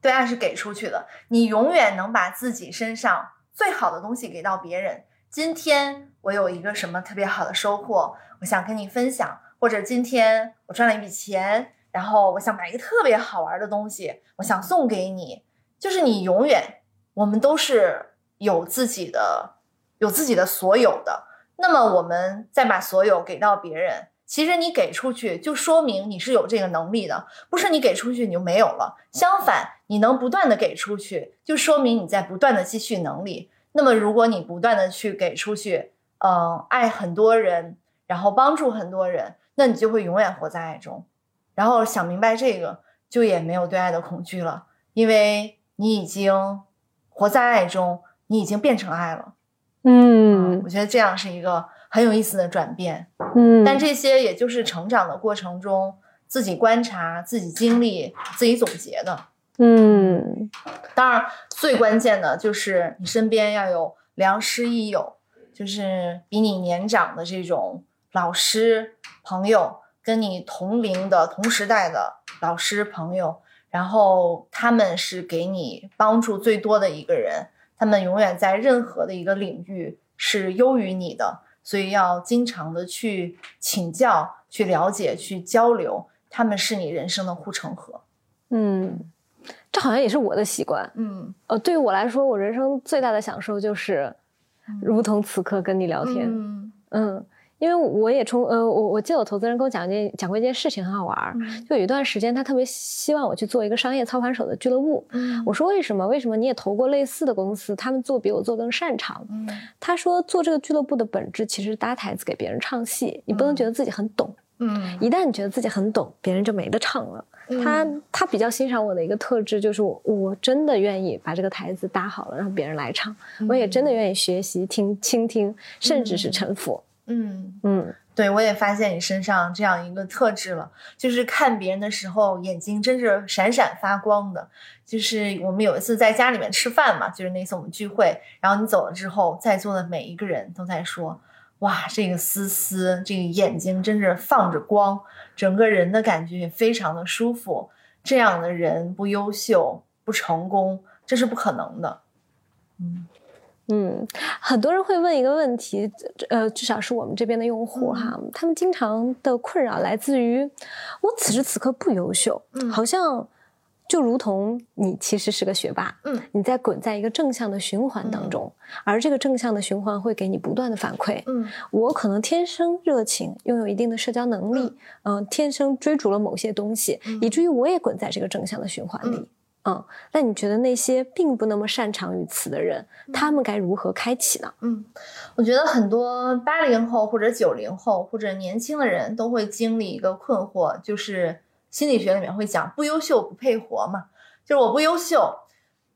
对爱是给出去的。你永远能把自己身上最好的东西给到别人。今天我有一个什么特别好的收获，我想跟你分享；或者今天我赚了一笔钱，然后我想买一个特别好玩的东西，我想送给你。就是你永远，我们都是。有自己的，有自己的所有的，那么我们再把所有给到别人，其实你给出去就说明你是有这个能力的，不是你给出去你就没有了。相反，你能不断的给出去，就说明你在不断的积蓄能力。那么如果你不断的去给出去，嗯，爱很多人，然后帮助很多人，那你就会永远活在爱中。然后想明白这个，就也没有对爱的恐惧了，因为你已经活在爱中。你已经变成爱了，嗯，我觉得这样是一个很有意思的转变，嗯，但这些也就是成长的过程中自己观察、自己经历、自己总结的，嗯，当然最关键的就是你身边要有良师益友，就是比你年长的这种老师朋友，跟你同龄的同时代的老师朋友，然后他们是给你帮助最多的一个人。他们永远在任何的一个领域是优于你的，所以要经常的去请教、去了解、去交流。他们是你人生的护城河。嗯，这好像也是我的习惯。嗯，呃，对于我来说，我人生最大的享受就是如同此刻跟你聊天。嗯嗯。因为我也从呃，我我记得我投资人跟我讲一件讲过一件事情，很好玩儿。就有一段时间，他特别希望我去做一个商业操盘手的俱乐部。我说为什么？为什么你也投过类似的公司？他们做比我做更擅长。他说做这个俱乐部的本质其实搭台子给别人唱戏，你不能觉得自己很懂。嗯，一旦你觉得自己很懂，别人就没得唱了。他他比较欣赏我的一个特质就是我我真的愿意把这个台子搭好了，让别人来唱。我也真的愿意学习、听、倾听，甚至是臣服。嗯嗯，对，我也发现你身上这样一个特质了，就是看别人的时候眼睛真是闪闪发光的。就是我们有一次在家里面吃饭嘛，就是那次我们聚会，然后你走了之后，在座的每一个人都在说：“哇，这个思思，这个眼睛真是放着光，整个人的感觉也非常的舒服。这样的人不优秀不成功，这是不可能的。”嗯。嗯，很多人会问一个问题，呃，至少是我们这边的用户哈，他们经常的困扰来自于我此时此刻不优秀，嗯，好像就如同你其实是个学霸，嗯，你在滚在一个正向的循环当中，而这个正向的循环会给你不断的反馈，嗯，我可能天生热情，拥有一定的社交能力，嗯，天生追逐了某些东西，以至于我也滚在这个正向的循环里。嗯，那你觉得那些并不那么擅长于此的人，他们该如何开启呢？嗯，我觉得很多八零后或者九零后或者年轻的人都会经历一个困惑，就是心理学里面会讲“不优秀不配活”嘛，就是我不优秀，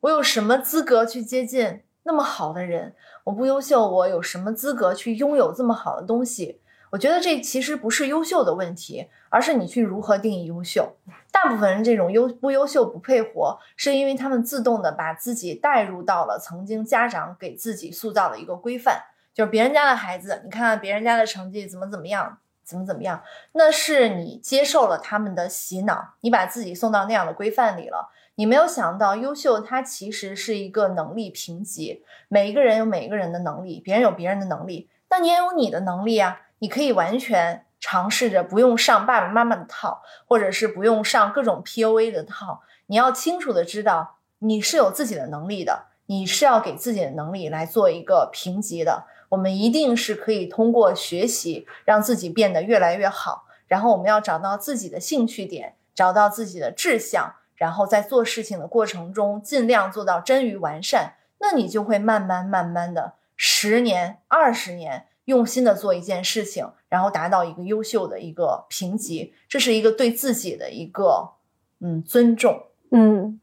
我有什么资格去接近那么好的人？我不优秀，我有什么资格去拥有这么好的东西？我觉得这其实不是优秀的问题，而是你去如何定义优秀。大部分人这种优不优秀不配活，是因为他们自动的把自己带入到了曾经家长给自己塑造的一个规范，就是别人家的孩子，你看看别人家的成绩怎么怎么样，怎么怎么样，那是你接受了他们的洗脑，你把自己送到那样的规范里了。你没有想到，优秀它其实是一个能力评级，每一个人有每一个人的能力，别人有别人的能力，那你也有你的能力啊。你可以完全尝试着不用上爸爸妈妈的套，或者是不用上各种 PUA 的套。你要清楚的知道，你是有自己的能力的，你是要给自己的能力来做一个评级的。我们一定是可以通过学习让自己变得越来越好。然后我们要找到自己的兴趣点，找到自己的志向，然后在做事情的过程中尽量做到臻于完善。那你就会慢慢慢慢的，十年、二十年。用心的做一件事情，然后达到一个优秀的一个评级，这是一个对自己的一个嗯尊重，嗯。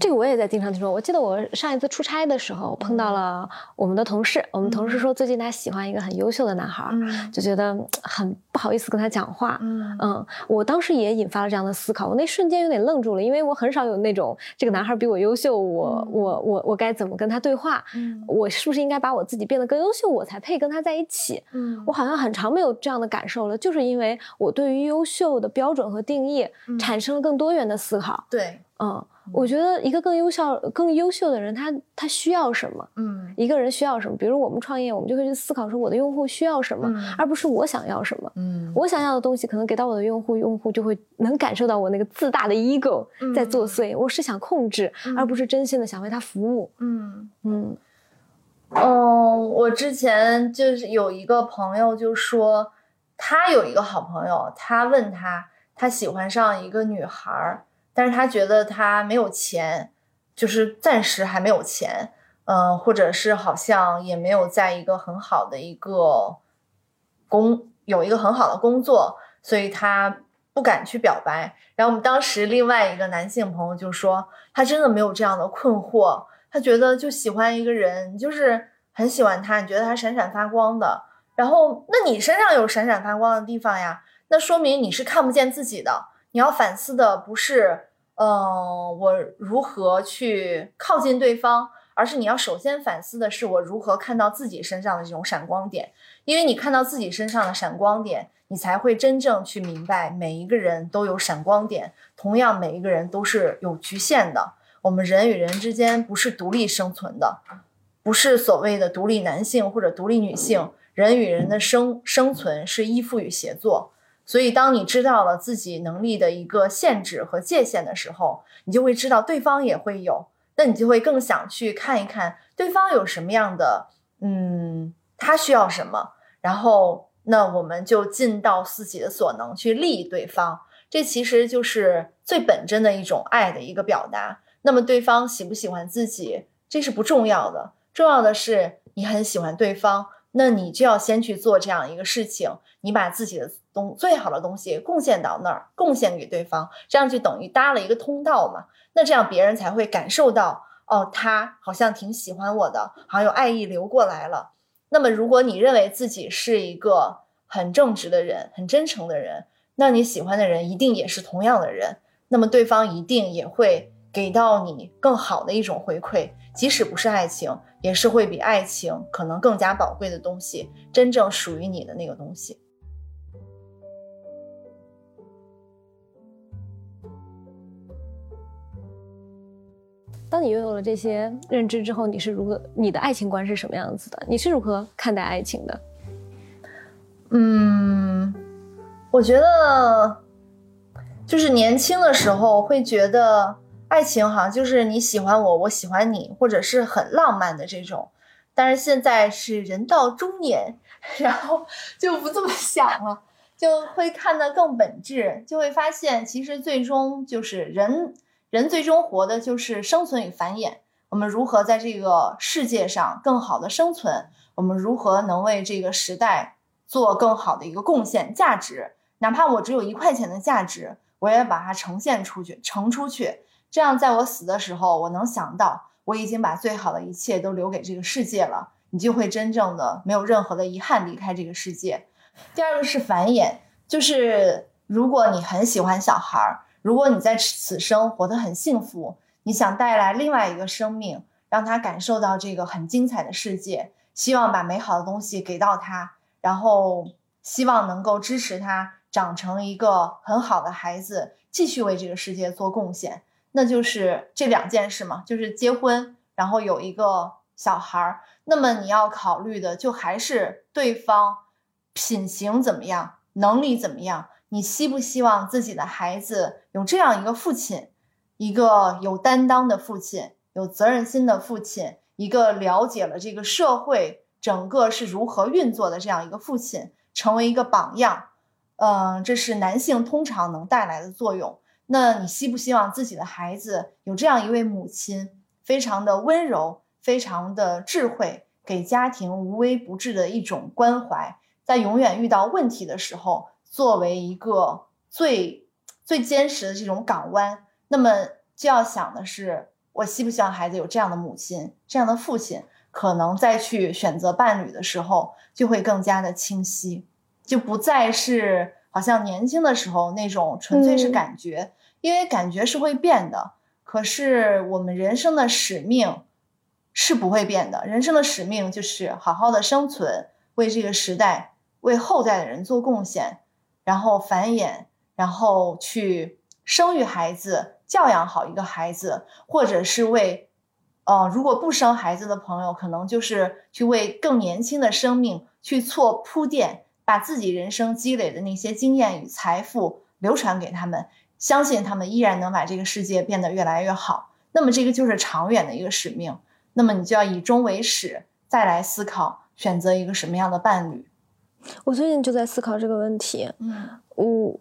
这个我也在经常听说。我记得我上一次出差的时候碰到了我们的同事，我们同事说最近他喜欢一个很优秀的男孩，就觉得很不好意思跟他讲话。嗯，我当时也引发了这样的思考，我那瞬间有点愣住了，因为我很少有那种这个男孩比我优秀，我我我我该怎么跟他对话？我是不是应该把我自己变得更优秀，我才配跟他在一起？嗯，我好像很长没有这样的感受了，就是因为我对于优秀的标准和定义产生了更多元的思考。对，嗯。我觉得一个更优秀、更优秀的人，他他需要什么？嗯，一个人需要什么？比如我们创业，我们就会去思考说，我的用户需要什么，而不是我想要什么。嗯，我想要的东西可能给到我的用户，用户就会能感受到我那个自大的 ego 在作祟。我是想控制，而不是真心的想为他服务。嗯嗯嗯，我之前就是有一个朋友就说，他有一个好朋友，他问他，他喜欢上一个女孩儿。但是他觉得他没有钱，就是暂时还没有钱，嗯，或者是好像也没有在一个很好的一个工，有一个很好的工作，所以他不敢去表白。然后我们当时另外一个男性朋友就说，他真的没有这样的困惑，他觉得就喜欢一个人，就是很喜欢他，你觉得他闪闪发光的。然后，那你身上有闪闪发光的地方呀？那说明你是看不见自己的。你要反思的不是。嗯，我如何去靠近对方？而是你要首先反思的是我如何看到自己身上的这种闪光点，因为你看到自己身上的闪光点，你才会真正去明白每一个人都有闪光点，同样每一个人都是有局限的。我们人与人之间不是独立生存的，不是所谓的独立男性或者独立女性，人与人的生生存是依附与协作。所以，当你知道了自己能力的一个限制和界限的时候，你就会知道对方也会有，那你就会更想去看一看对方有什么样的，嗯，他需要什么，然后那我们就尽到自己的所能去利益对方，这其实就是最本真的一种爱的一个表达。那么对方喜不喜欢自己，这是不重要的，重要的是你很喜欢对方，那你就要先去做这样一个事情，你把自己的。东最好的东西贡献到那儿，贡献给对方，这样就等于搭了一个通道嘛。那这样别人才会感受到，哦，他好像挺喜欢我的，好像有爱意流过来了。那么，如果你认为自己是一个很正直的人，很真诚的人，那你喜欢的人一定也是同样的人。那么，对方一定也会给到你更好的一种回馈，即使不是爱情，也是会比爱情可能更加宝贵的东西，真正属于你的那个东西。当你拥有了这些认知之后，你是如何？你的爱情观是什么样子的？你是如何看待爱情的？嗯，我觉得就是年轻的时候会觉得爱情好像就是你喜欢我，我喜欢你，或者是很浪漫的这种。但是现在是人到中年，[LAUGHS] 然后就不这么想了，就会看得更本质，就会发现其实最终就是人。人最终活的就是生存与繁衍。我们如何在这个世界上更好的生存？我们如何能为这个时代做更好的一个贡献？价值，哪怕我只有一块钱的价值，我也把它呈现出去，呈出去。这样，在我死的时候，我能想到我已经把最好的一切都留给这个世界了，你就会真正的没有任何的遗憾离开这个世界。第二个是繁衍，就是如果你很喜欢小孩儿。如果你在此生活得很幸福，你想带来另外一个生命，让他感受到这个很精彩的世界，希望把美好的东西给到他，然后希望能够支持他长成一个很好的孩子，继续为这个世界做贡献，那就是这两件事嘛，就是结婚，然后有一个小孩儿。那么你要考虑的就还是对方品行怎么样。能力怎么样？你希不希望自己的孩子有这样一个父亲，一个有担当的父亲，有责任心的父亲，一个了解了这个社会整个是如何运作的这样一个父亲，成为一个榜样。嗯，这是男性通常能带来的作用。那你希不希望自己的孩子有这样一位母亲，非常的温柔，非常的智慧，给家庭无微不至的一种关怀，在永远遇到问题的时候。作为一个最最坚实的这种港湾，那么就要想的是，我希不希望孩子有这样的母亲、这样的父亲，可能再去选择伴侣的时候就会更加的清晰，就不再是好像年轻的时候那种纯粹是感觉，因为感觉是会变的。可是我们人生的使命是不会变的，人生的使命就是好好的生存，为这个时代、为后代的人做贡献。然后繁衍，然后去生育孩子，教养好一个孩子，或者是为，呃，如果不生孩子的朋友，可能就是去为更年轻的生命去做铺垫，把自己人生积累的那些经验与财富流传给他们，相信他们依然能把这个世界变得越来越好。那么这个就是长远的一个使命。那么你就要以终为始，再来思考选择一个什么样的伴侣。我最近就在思考这个问题。嗯，我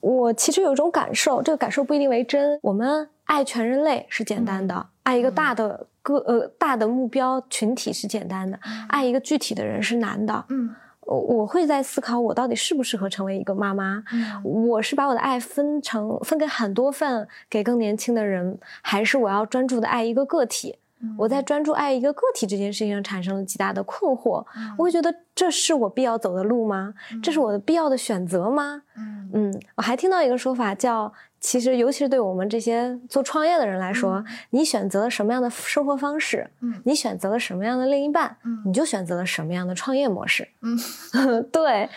我其实有一种感受，这个感受不一定为真。我们爱全人类是简单的，爱一个大的个呃大的目标群体是简单的，爱一个具体的人是难的。嗯，我我会在思考，我到底适不适合成为一个妈妈？我是把我的爱分成分给很多份给更年轻的人，还是我要专注的爱一个个体？我在专注爱一个个体这件事情上产生了极大的困惑，我会觉得这是我必要走的路吗？这是我的必要的选择吗？嗯。嗯，我还听到一个说法叫，其实尤其是对我们这些做创业的人来说，你选择了什么样的生活方式，嗯，你选择了什么样的另一半，嗯，你就选择了什么样的创业模式。嗯，[LAUGHS] 对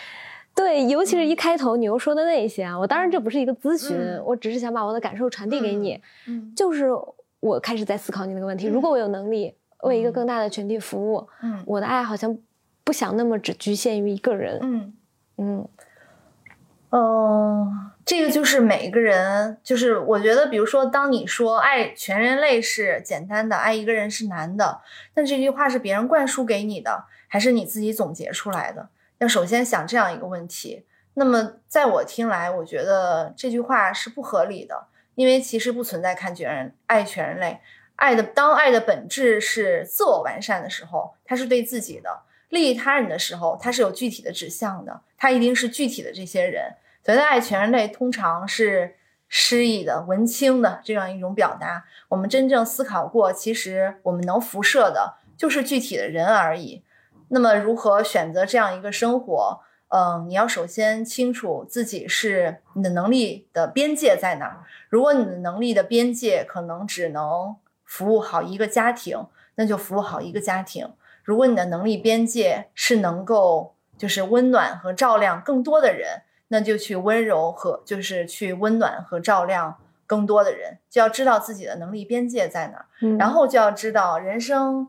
对，尤其是一开头你又说的那些啊，我当然这不是一个咨询，我只是想把我的感受传递给你，嗯，就是。我开始在思考你那个问题：如果我有能力为一个更大的群体服务，嗯，我的爱好像不想那么只局限于一个人，嗯嗯嗯，这个就是每一个人，就是我觉得，比如说，当你说爱全人类是简单的，爱一个人是难的，但这句话是别人灌输给你的，还是你自己总结出来的？要首先想这样一个问题。那么在我听来，我觉得这句话是不合理的。因为其实不存在看全人爱全人类，爱的当爱的本质是自我完善的时候，它是对自己的；利益他人的时候，它是有具体的指向的，它一定是具体的这些人。所谓的爱全人类，通常是诗意的、文青的这样一种表达。我们真正思考过，其实我们能辐射的就是具体的人而已。那么，如何选择这样一个生活？嗯，你要首先清楚自己是你的能力的边界在哪儿。如果你的能力的边界可能只能服务好一个家庭，那就服务好一个家庭。如果你的能力边界是能够就是温暖和照亮更多的人，那就去温柔和就是去温暖和照亮更多的人。就要知道自己的能力边界在哪儿，然后就要知道人生。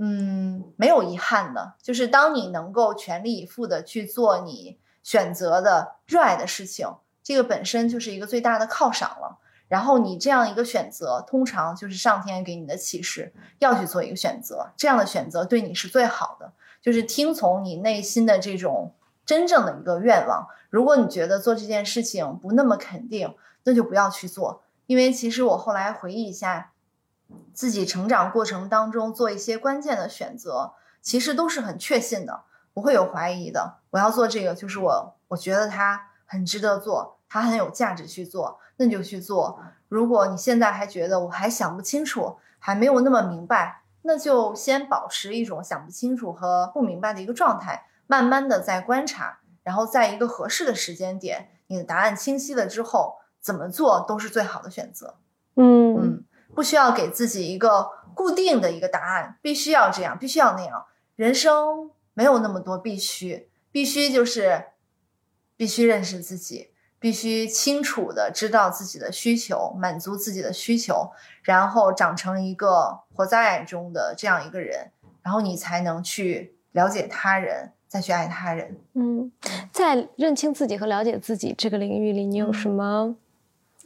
嗯，没有遗憾的，就是当你能够全力以赴的去做你选择的热爱的事情，这个本身就是一个最大的犒赏了。然后你这样一个选择，通常就是上天给你的启示，要去做一个选择，这样的选择对你是最好的，就是听从你内心的这种真正的一个愿望。如果你觉得做这件事情不那么肯定，那就不要去做。因为其实我后来回忆一下。自己成长过程当中做一些关键的选择，其实都是很确信的，不会有怀疑的。我要做这个，就是我我觉得它很值得做，它很有价值去做，那你就去做。如果你现在还觉得我还想不清楚，还没有那么明白，那就先保持一种想不清楚和不明白的一个状态，慢慢的在观察，然后在一个合适的时间点，你的答案清晰了之后，怎么做都是最好的选择。嗯嗯。不需要给自己一个固定的一个答案，必须要这样，必须要那样。人生没有那么多必须，必须就是必须认识自己，必须清楚的知道自己的需求，满足自己的需求，然后长成一个活在爱中的这样一个人，然后你才能去了解他人，再去爱他人。嗯，在认清自己和了解自己这个领域里，你有什么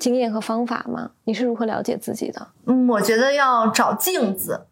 经验和方法吗？你是如何了解自己的？嗯，我觉得要找镜子。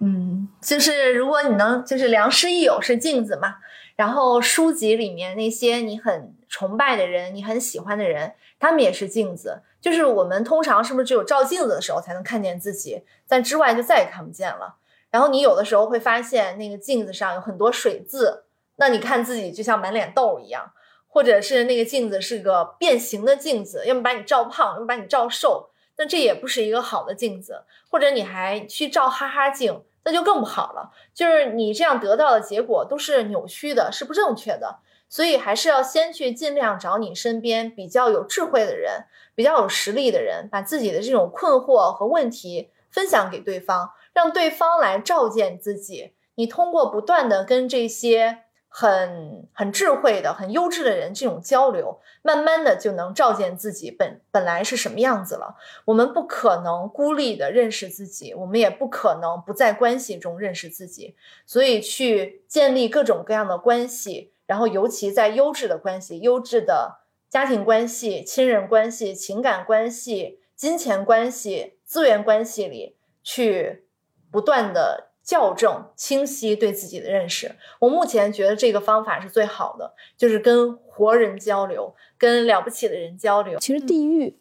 嗯，就是如果你能，就是良师益友是镜子嘛。然后书籍里面那些你很崇拜的人，你很喜欢的人，他们也是镜子。就是我们通常是不是只有照镜子的时候才能看见自己，在之外就再也看不见了。然后你有的时候会发现那个镜子上有很多水渍，那你看自己就像满脸痘一样，或者是那个镜子是个变形的镜子，要么把你照胖，要么把你照瘦，那这也不是一个好的镜子。或者你还去照哈哈镜。那就更不好了，就是你这样得到的结果都是扭曲的，是不正确的，所以还是要先去尽量找你身边比较有智慧的人，比较有实力的人，把自己的这种困惑和问题分享给对方，让对方来照见自己。你通过不断的跟这些。很很智慧的、很优质的人，这种交流，慢慢的就能照见自己本本来是什么样子了。我们不可能孤立的认识自己，我们也不可能不在关系中认识自己。所以，去建立各种各样的关系，然后尤其在优质的关系、优质的家庭关系、亲人关系、情感关系、金钱关系、资源关系里，去不断的。校正清晰对自己的认识，我目前觉得这个方法是最好的，就是跟活人交流，跟了不起的人交流。其实地狱，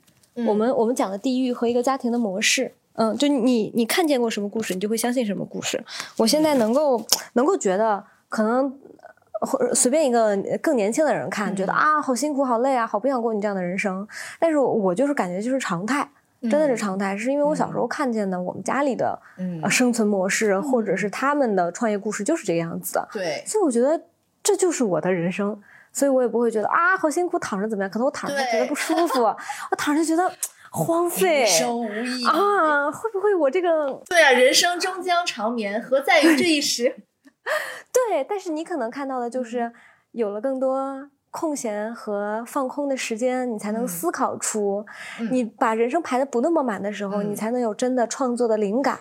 我们我们讲的地狱和一个家庭的模式，嗯，就你你看见过什么故事，你就会相信什么故事。我现在能够能够觉得，可能或随便一个更年轻的人看，觉得啊好辛苦好累啊，好不想过你这样的人生，但是我就是感觉就是常态。真的是常态，是因为我小时候看见的我们家里的生存模式，或者是他们的创业故事就是这个样子的。对，所以我觉得这就是我的人生，所以我也不会觉得啊好辛苦，躺着怎么样？可能我躺着觉得不舒服，[LAUGHS] 我躺着觉得荒废，人生无意啊！会不会我这个？[LAUGHS] 对啊，人生终将长眠，何在于这一时？[LAUGHS] 对，但是你可能看到的就是有了更多。空闲和放空的时间，你才能思考出，你把人生排的不那么满的时候，你才能有真的创作的灵感。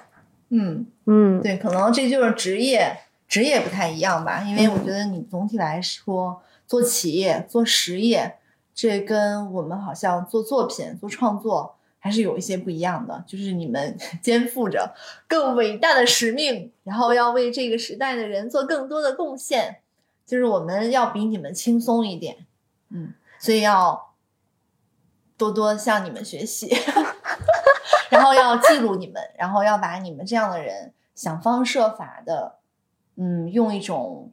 嗯嗯，对，可能这就是职业，职业不太一样吧。因为我觉得你总体来说做企业、做实业，这跟我们好像做作品、做创作还是有一些不一样的。就是你们 [LAUGHS] 肩负着更伟大的使命，然后要为这个时代的人做更多的贡献。就是我们要比你们轻松一点，嗯，所以要多多向你们学习，[LAUGHS] 然后要记录你们，然后要把你们这样的人想方设法的，嗯，用一种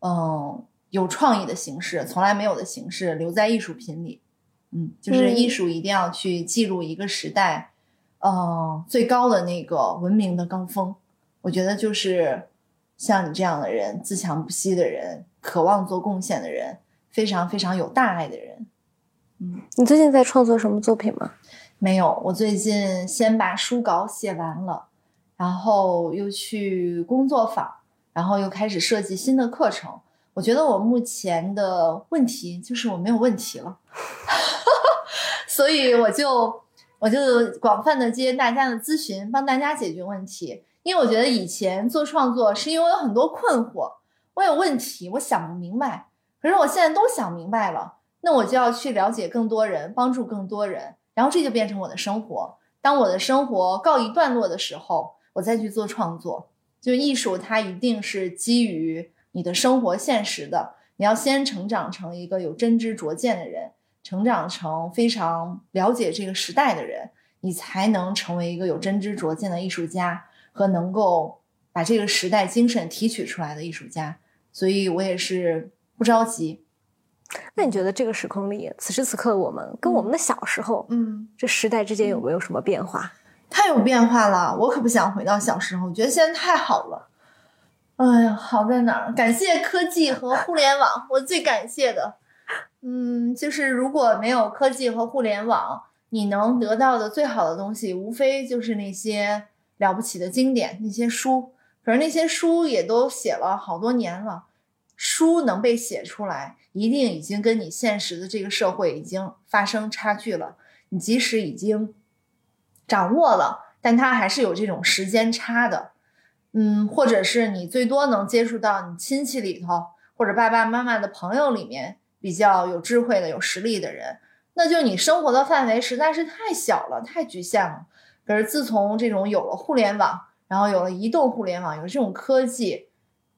嗯有创意的形式，从来没有的形式留在艺术品里，嗯，就是艺术一定要去记录一个时代，嗯，最高的那个文明的高峰，我觉得就是。像你这样的人，自强不息的人，渴望做贡献的人，非常非常有大爱的人。嗯，你最近在创作什么作品吗？没有，我最近先把书稿写完了，然后又去工作坊，然后又开始设计新的课程。我觉得我目前的问题就是我没有问题了，[LAUGHS] 所以我就我就广泛的接大家的咨询，帮大家解决问题。因为我觉得以前做创作是因为我有很多困惑，我有问题，我想不明白。可是我现在都想明白了，那我就要去了解更多人，帮助更多人，然后这就变成我的生活。当我的生活告一段落的时候，我再去做创作。就艺术，它一定是基于你的生活现实的。你要先成长成一个有真知灼见的人，成长成非常了解这个时代的人，你才能成为一个有真知灼见的艺术家。和能够把这个时代精神提取出来的艺术家，所以我也是不着急。那你觉得这个时空里，此时此刻我们跟我们的小时候，嗯，这时代之间有没有什么变化？太有变化了，我可不想回到小时候，我觉得现在太好了。哎呀，好在哪儿？感谢科技和互联网，我最感谢的。嗯，就是如果没有科技和互联网，你能得到的最好的东西，无非就是那些。了不起的经典那些书，可是那些书也都写了好多年了。书能被写出来，一定已经跟你现实的这个社会已经发生差距了。你即使已经掌握了，但它还是有这种时间差的。嗯，或者是你最多能接触到你亲戚里头，或者爸爸妈妈的朋友里面比较有智慧的、有实力的人，那就你生活的范围实在是太小了，太局限了。可是自从这种有了互联网，然后有了移动互联网，有这种科技，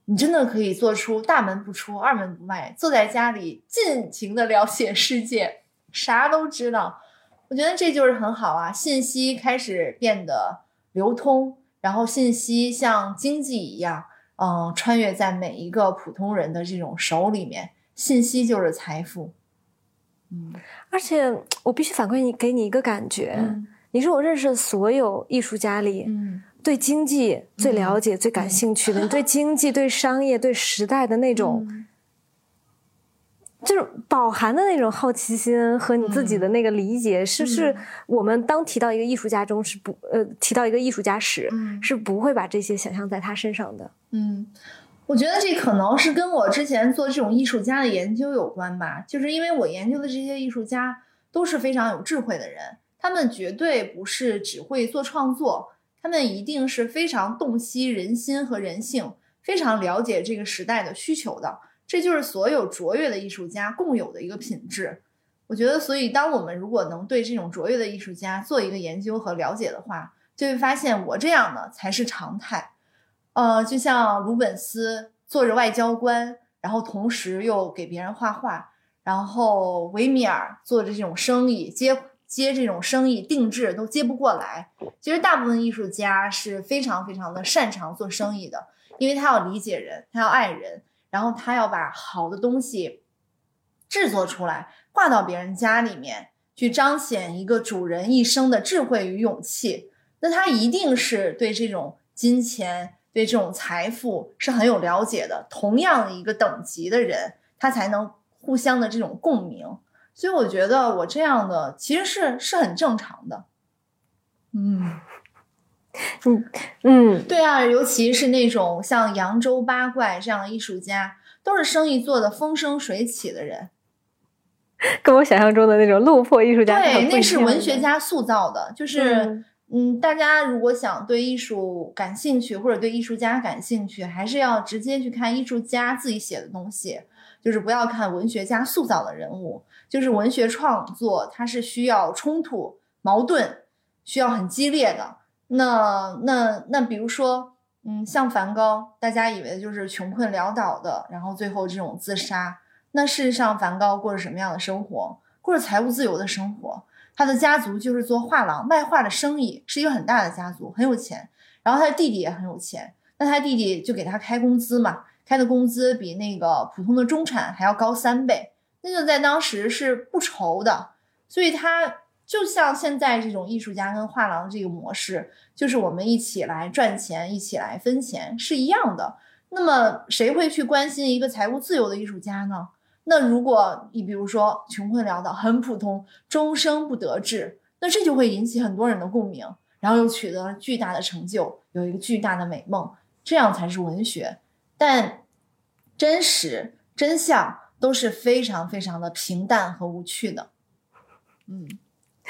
你真的可以做出大门不出、二门不迈，坐在家里尽情的了解世界，啥都知道。我觉得这就是很好啊，信息开始变得流通，然后信息像经济一样，嗯，穿越在每一个普通人的这种手里面，信息就是财富。嗯，而且我必须反馈你，给你一个感觉，你是我认识的所有艺术家里，嗯，对经济最了解、最感兴趣的，你 [LAUGHS] 对经济、对商业、对时代的那种。就是饱含的那种好奇心和你自己的那个理解，是是我们当提到一个艺术家中是不呃提到一个艺术家时，是不会把这些想象在他身上的。嗯，我觉得这可能是跟我之前做这种艺术家的研究有关吧，就是因为我研究的这些艺术家都是非常有智慧的人，他们绝对不是只会做创作，他们一定是非常洞悉人心和人性，非常了解这个时代的需求的。这就是所有卓越的艺术家共有的一个品质，我觉得，所以当我们如果能对这种卓越的艺术家做一个研究和了解的话，就会发现我这样的才是常态。呃，就像鲁本斯做着外交官，然后同时又给别人画画，然后维米尔做着这种生意，接接这种生意定制都接不过来。其实大部分艺术家是非常非常的擅长做生意的，因为他要理解人，他要爱人。然后他要把好的东西制作出来，挂到别人家里面去，彰显一个主人一生的智慧与勇气。那他一定是对这种金钱、对这种财富是很有了解的。同样的一个等级的人，他才能互相的这种共鸣。所以我觉得我这样的其实是是很正常的。嗯。[LAUGHS] 嗯嗯，对啊，尤其是那种像扬州八怪这样的艺术家，都是生意做的风生水起的人，跟我想象中的那种落魄艺术家对，那是文学家塑造的。就是嗯，大家如果想对艺术感兴趣，或者对艺术家感兴趣，还是要直接去看艺术家自己写的东西，就是不要看文学家塑造的人物。就是文学创作，它是需要冲突、矛盾，需要很激烈的。那那那，比如说，嗯，像梵高，大家以为就是穷困潦倒的，然后最后这种自杀。那事实上，梵高过着什么样的生活？过着财务自由的生活。他的家族就是做画廊卖画的生意，是一个很大的家族，很有钱。然后他的弟弟也很有钱，那他弟弟就给他开工资嘛，开的工资比那个普通的中产还要高三倍，那就在当时是不愁的。所以他。就像现在这种艺术家跟画廊这个模式，就是我们一起来赚钱，一起来分钱是一样的。那么谁会去关心一个财务自由的艺术家呢？那如果你比如说穷困潦倒，很普通，终生不得志，那这就会引起很多人的共鸣，然后又取得了巨大的成就，有一个巨大的美梦，这样才是文学。但真实真相都是非常非常的平淡和无趣的。嗯。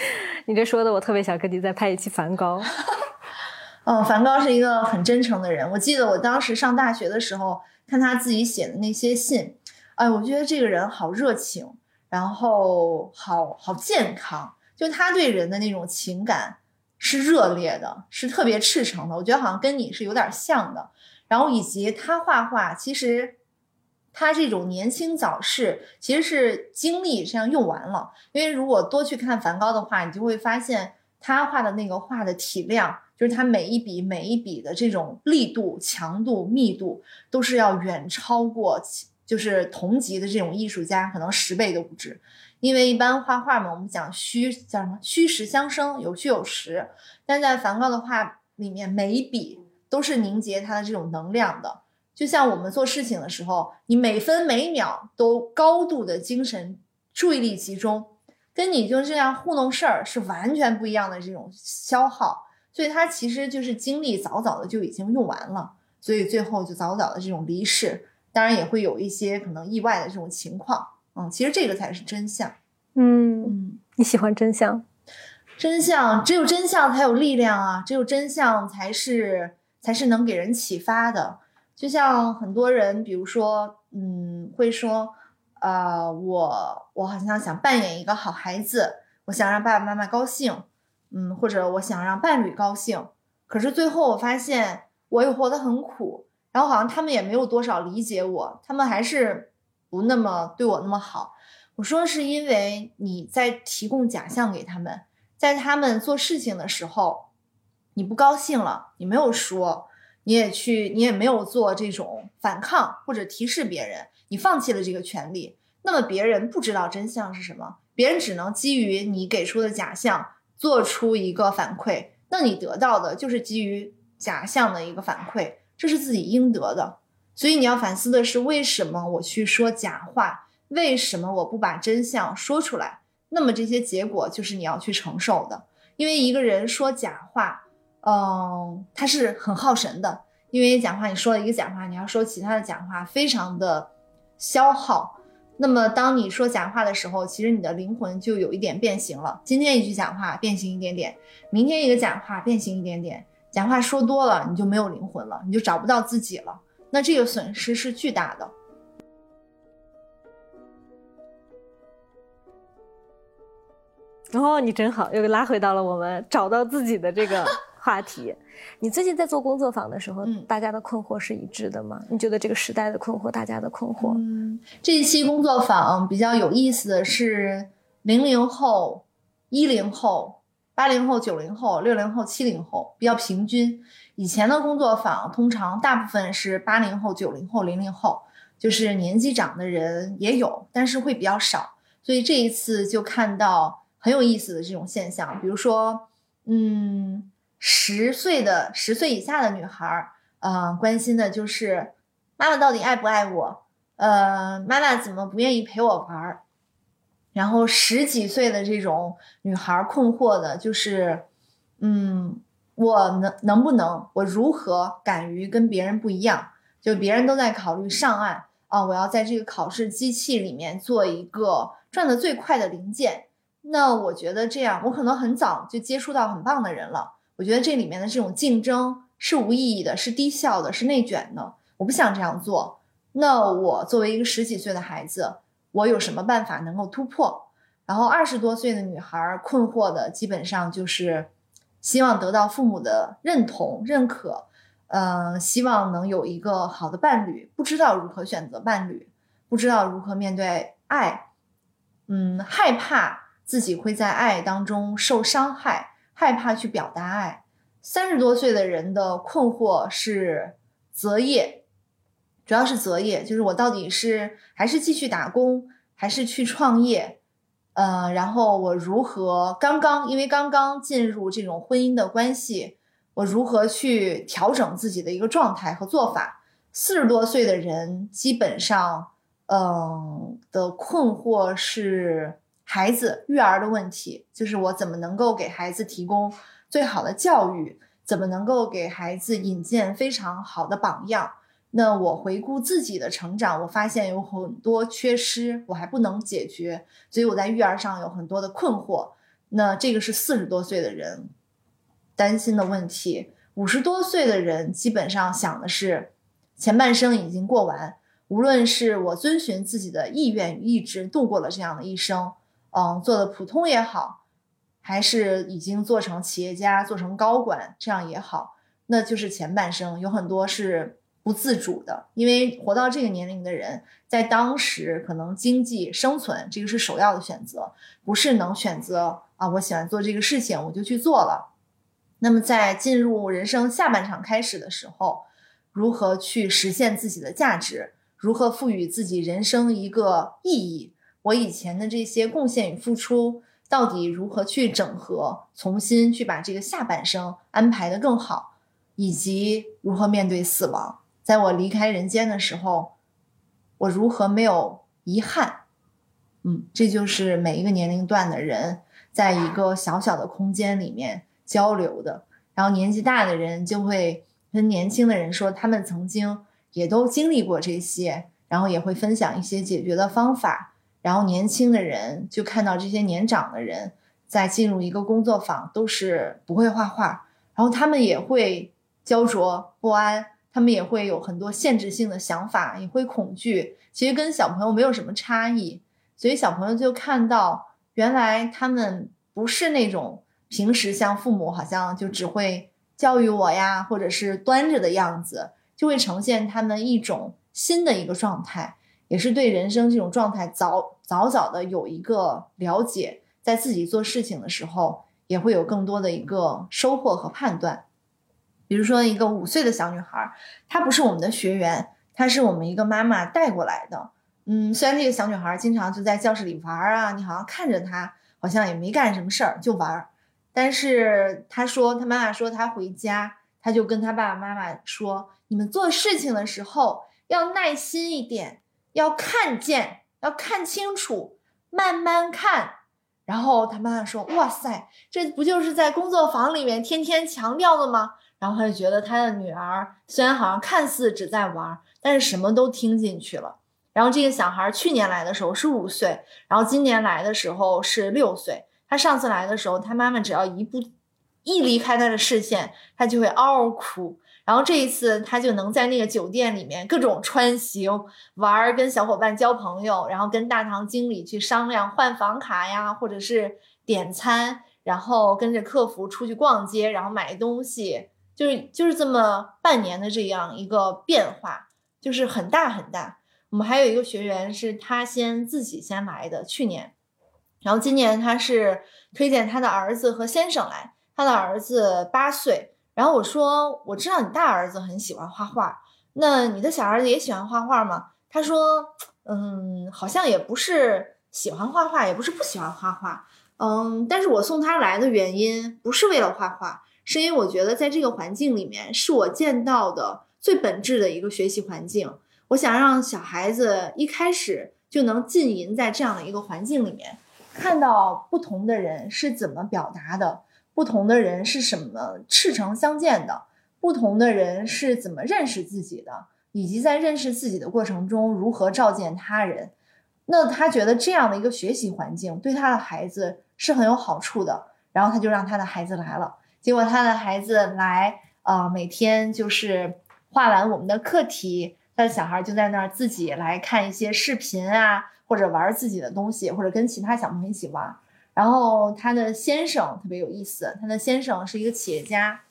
[LAUGHS] 你这说的，我特别想跟你再拍一期梵高。[LAUGHS] 嗯，梵高是一个很真诚的人。我记得我当时上大学的时候，看他自己写的那些信，哎，我觉得这个人好热情，然后好好健康，就他对人的那种情感是热烈的，是特别赤诚的。我觉得好像跟你是有点像的。然后以及他画画，其实。他这种年轻早逝，其实是精力这样用完了。因为如果多去看梵高的话，你就会发现他画的那个画的体量，就是他每一笔每一笔的这种力度、强度、密度，都是要远超过就是同级的这种艺术家可能十倍都不止。因为一般画画嘛，我们讲虚叫什么虚实相生，有虚有实。但在梵高的画里面，每一笔都是凝结他的这种能量的。就像我们做事情的时候，你每分每秒都高度的精神注意力集中，跟你就这样糊弄事儿是完全不一样的这种消耗，所以他其实就是精力早早的就已经用完了，所以最后就早早的这种离世，当然也会有一些可能意外的这种情况，嗯，其实这个才是真相，嗯嗯，你喜欢真相，真相只有真相才有力量啊，只有真相才是才是能给人启发的。就像很多人，比如说嗯，会说，呃，我我好像想扮演一个好孩子，我想让爸爸妈妈高兴，嗯，或者我想让伴侣高兴。可是最后我发现，我又活得很苦，然后好像他们也没有多少理解我，他们还是不那么对我那么好。我说是因为你在提供假象给他们，在他们做事情的时候，你不高兴了，你没有说，你也去，你也没有做这种反抗或者提示别人，你放弃了这个权利，那么别人不知道真相是什么，别人只能基于你给出的假象做出一个反馈。那你得到的就是基于假象的一个反馈，这是自己应得的。所以你要反思的是，为什么我去说假话？为什么我不把真相说出来？那么这些结果就是你要去承受的。因为一个人说假话，嗯，他是很耗神的。因为假话，你说了一个假话，你要说其他的假话，非常的消耗。那么，当你说假话的时候，其实你的灵魂就有一点变形了。今天一句假话变形一点点，明天一个假话变形一点点。假话说多了，你就没有灵魂了，你就找不到自己了。那这个损失是巨大的。[LAUGHS] 哦，你真好，又拉回到了我们找到自己的这个。话题，[LAUGHS] 你最近在做工作坊的时候，大家的困惑是一致的吗？你觉得这个时代的困惑，大家的困惑？嗯，这一期工作坊比较有意思的是，零零后、一零后、八零后、九零后、六零后、七零后比较平均。以前的工作坊通常大部分是八零后、九零后、零零后，就是年纪长的人也有，但是会比较少。所以这一次就看到很有意思的这种现象，比如说，嗯。十岁的十岁以下的女孩儿，呃，关心的就是妈妈到底爱不爱我？呃，妈妈怎么不愿意陪我玩儿？然后十几岁的这种女孩困惑的就是，嗯，我能能不能，我如何敢于跟别人不一样？就别人都在考虑上岸啊，我要在这个考试机器里面做一个转的最快的零件。那我觉得这样，我可能很早就接触到很棒的人了。我觉得这里面的这种竞争是无意义的，是低效的，是内卷的。我不想这样做。那我作为一个十几岁的孩子，我有什么办法能够突破？然后二十多岁的女孩困惑的基本上就是希望得到父母的认同、认可，呃，希望能有一个好的伴侣，不知道如何选择伴侣，不知道如何面对爱，嗯，害怕自己会在爱当中受伤害。害怕去表达爱，三十多岁的人的困惑是择业，主要是择业，就是我到底是还是继续打工，还是去创业？呃，然后我如何刚刚因为刚刚进入这种婚姻的关系，我如何去调整自己的一个状态和做法？四十多岁的人基本上，嗯的困惑是。孩子育儿的问题，就是我怎么能够给孩子提供最好的教育，怎么能够给孩子引荐非常好的榜样？那我回顾自己的成长，我发现有很多缺失，我还不能解决，所以我在育儿上有很多的困惑。那这个是四十多岁的人担心的问题，五十多岁的人基本上想的是前半生已经过完，无论是我遵循自己的意愿与意志度过了这样的一生。嗯，做的普通也好，还是已经做成企业家、做成高管这样也好，那就是前半生有很多是不自主的，因为活到这个年龄的人，在当时可能经济生存这个是首要的选择，不是能选择啊，我喜欢做这个事情我就去做了。那么在进入人生下半场开始的时候，如何去实现自己的价值，如何赋予自己人生一个意义？我以前的这些贡献与付出，到底如何去整合，重新去把这个下半生安排的更好，以及如何面对死亡，在我离开人间的时候，我如何没有遗憾？嗯，这就是每一个年龄段的人在一个小小的空间里面交流的。然后年纪大的人就会跟年轻的人说，他们曾经也都经历过这些，然后也会分享一些解决的方法。然后年轻的人就看到这些年长的人在进入一个工作坊，都是不会画画，然后他们也会焦灼不安，他们也会有很多限制性的想法，也会恐惧。其实跟小朋友没有什么差异，所以小朋友就看到原来他们不是那种平时像父母好像就只会教育我呀，或者是端着的样子，就会呈现他们一种新的一个状态，也是对人生这种状态早早早的有一个了解，在自己做事情的时候也会有更多的一个收获和判断。比如说，一个五岁的小女孩，她不是我们的学员，她是我们一个妈妈带过来的。嗯，虽然这个小女孩经常就在教室里玩啊，你好像看着她好像也没干什么事儿就玩，但是她说，她妈妈说她回家，她就跟她爸爸妈妈说，你们做事情的时候要耐心一点，要看见，要看清楚，慢慢看。然后她妈妈说，哇塞，这不就是在工作坊里面天天强调的吗？然后他就觉得他的女儿虽然好像看似只在玩，但是什么都听进去了。然后这个小孩去年来的时候是五岁，然后今年来的时候是六岁。他上次来的时候，他妈妈只要一步一离开他的视线，他就会嗷嗷哭。然后这一次他就能在那个酒店里面各种穿行玩，跟小伙伴交朋友，然后跟大堂经理去商量换房卡呀，或者是点餐，然后跟着客服出去逛街，然后买东西。就是就是这么半年的这样一个变化，就是很大很大。我们还有一个学员是他先自己先来的，去年，然后今年他是推荐他的儿子和先生来。他的儿子八岁，然后我说我知道你大儿子很喜欢画画，那你的小儿子也喜欢画画吗？他说，嗯，好像也不是喜欢画画，也不是不喜欢画画，嗯，但是我送他来的原因不是为了画画。是因为我觉得在这个环境里面，是我见到的最本质的一个学习环境。我想让小孩子一开始就能浸淫在这样的一个环境里面，看到不同的人是怎么表达的，不同的人是什么赤诚相见的，不同的人是怎么认识自己的，以及在认识自己的过程中如何照见他人。那他觉得这样的一个学习环境对他的孩子是很有好处的，然后他就让他的孩子来了。结果他的孩子来，呃，每天就是画完我们的课题，他的小孩就在那儿自己来看一些视频啊，或者玩自己的东西，或者跟其他小朋友一起玩。然后他的先生特别有意思，他的先生是一个企业家，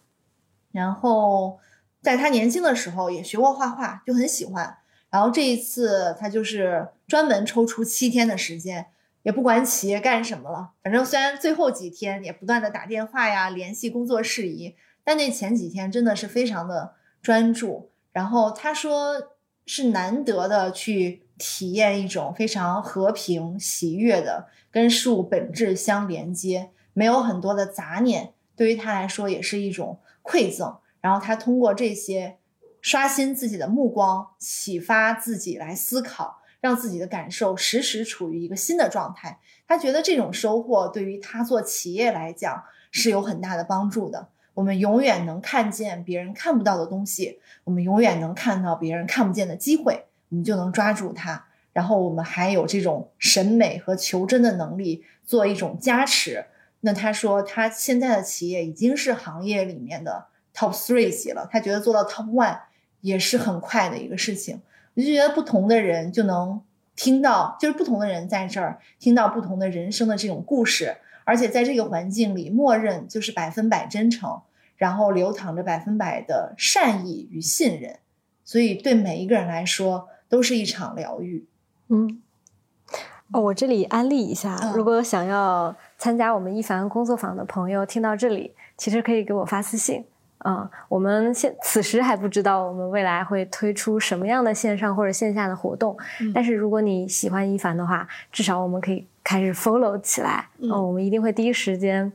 然后在他年轻的时候也学过画画，就很喜欢。然后这一次他就是专门抽出七天的时间。也不管企业干什么了，反正虽然最后几天也不断的打电话呀，联系工作事宜，但那前几天真的是非常的专注。然后他说是难得的去体验一种非常和平、喜悦的跟事物本质相连接，没有很多的杂念，对于他来说也是一种馈赠。然后他通过这些刷新自己的目光，启发自己来思考。让自己的感受时时处于一个新的状态，他觉得这种收获对于他做企业来讲是有很大的帮助的。我们永远能看见别人看不到的东西，我们永远能看到别人看不见的机会，我们就能抓住它。然后我们还有这种审美和求真的能力做一种加持。那他说他现在的企业已经是行业里面的 top three 级了，他觉得做到 top one 也是很快的一个事情。我就觉得不同的人就能听到，就是不同的人在这儿听到不同的人生的这种故事，而且在这个环境里，默认就是百分百真诚，然后流淌着百分百的善意与信任，所以对每一个人来说都是一场疗愈。嗯，哦，我这里安利一下，如果想要参加我们一凡工作坊的朋友，听到这里，其实可以给我发私信。嗯，我们现此时还不知道我们未来会推出什么样的线上或者线下的活动，但是如果你喜欢一凡的话，至少我们可以开始 follow 起来。嗯，我们一定会第一时间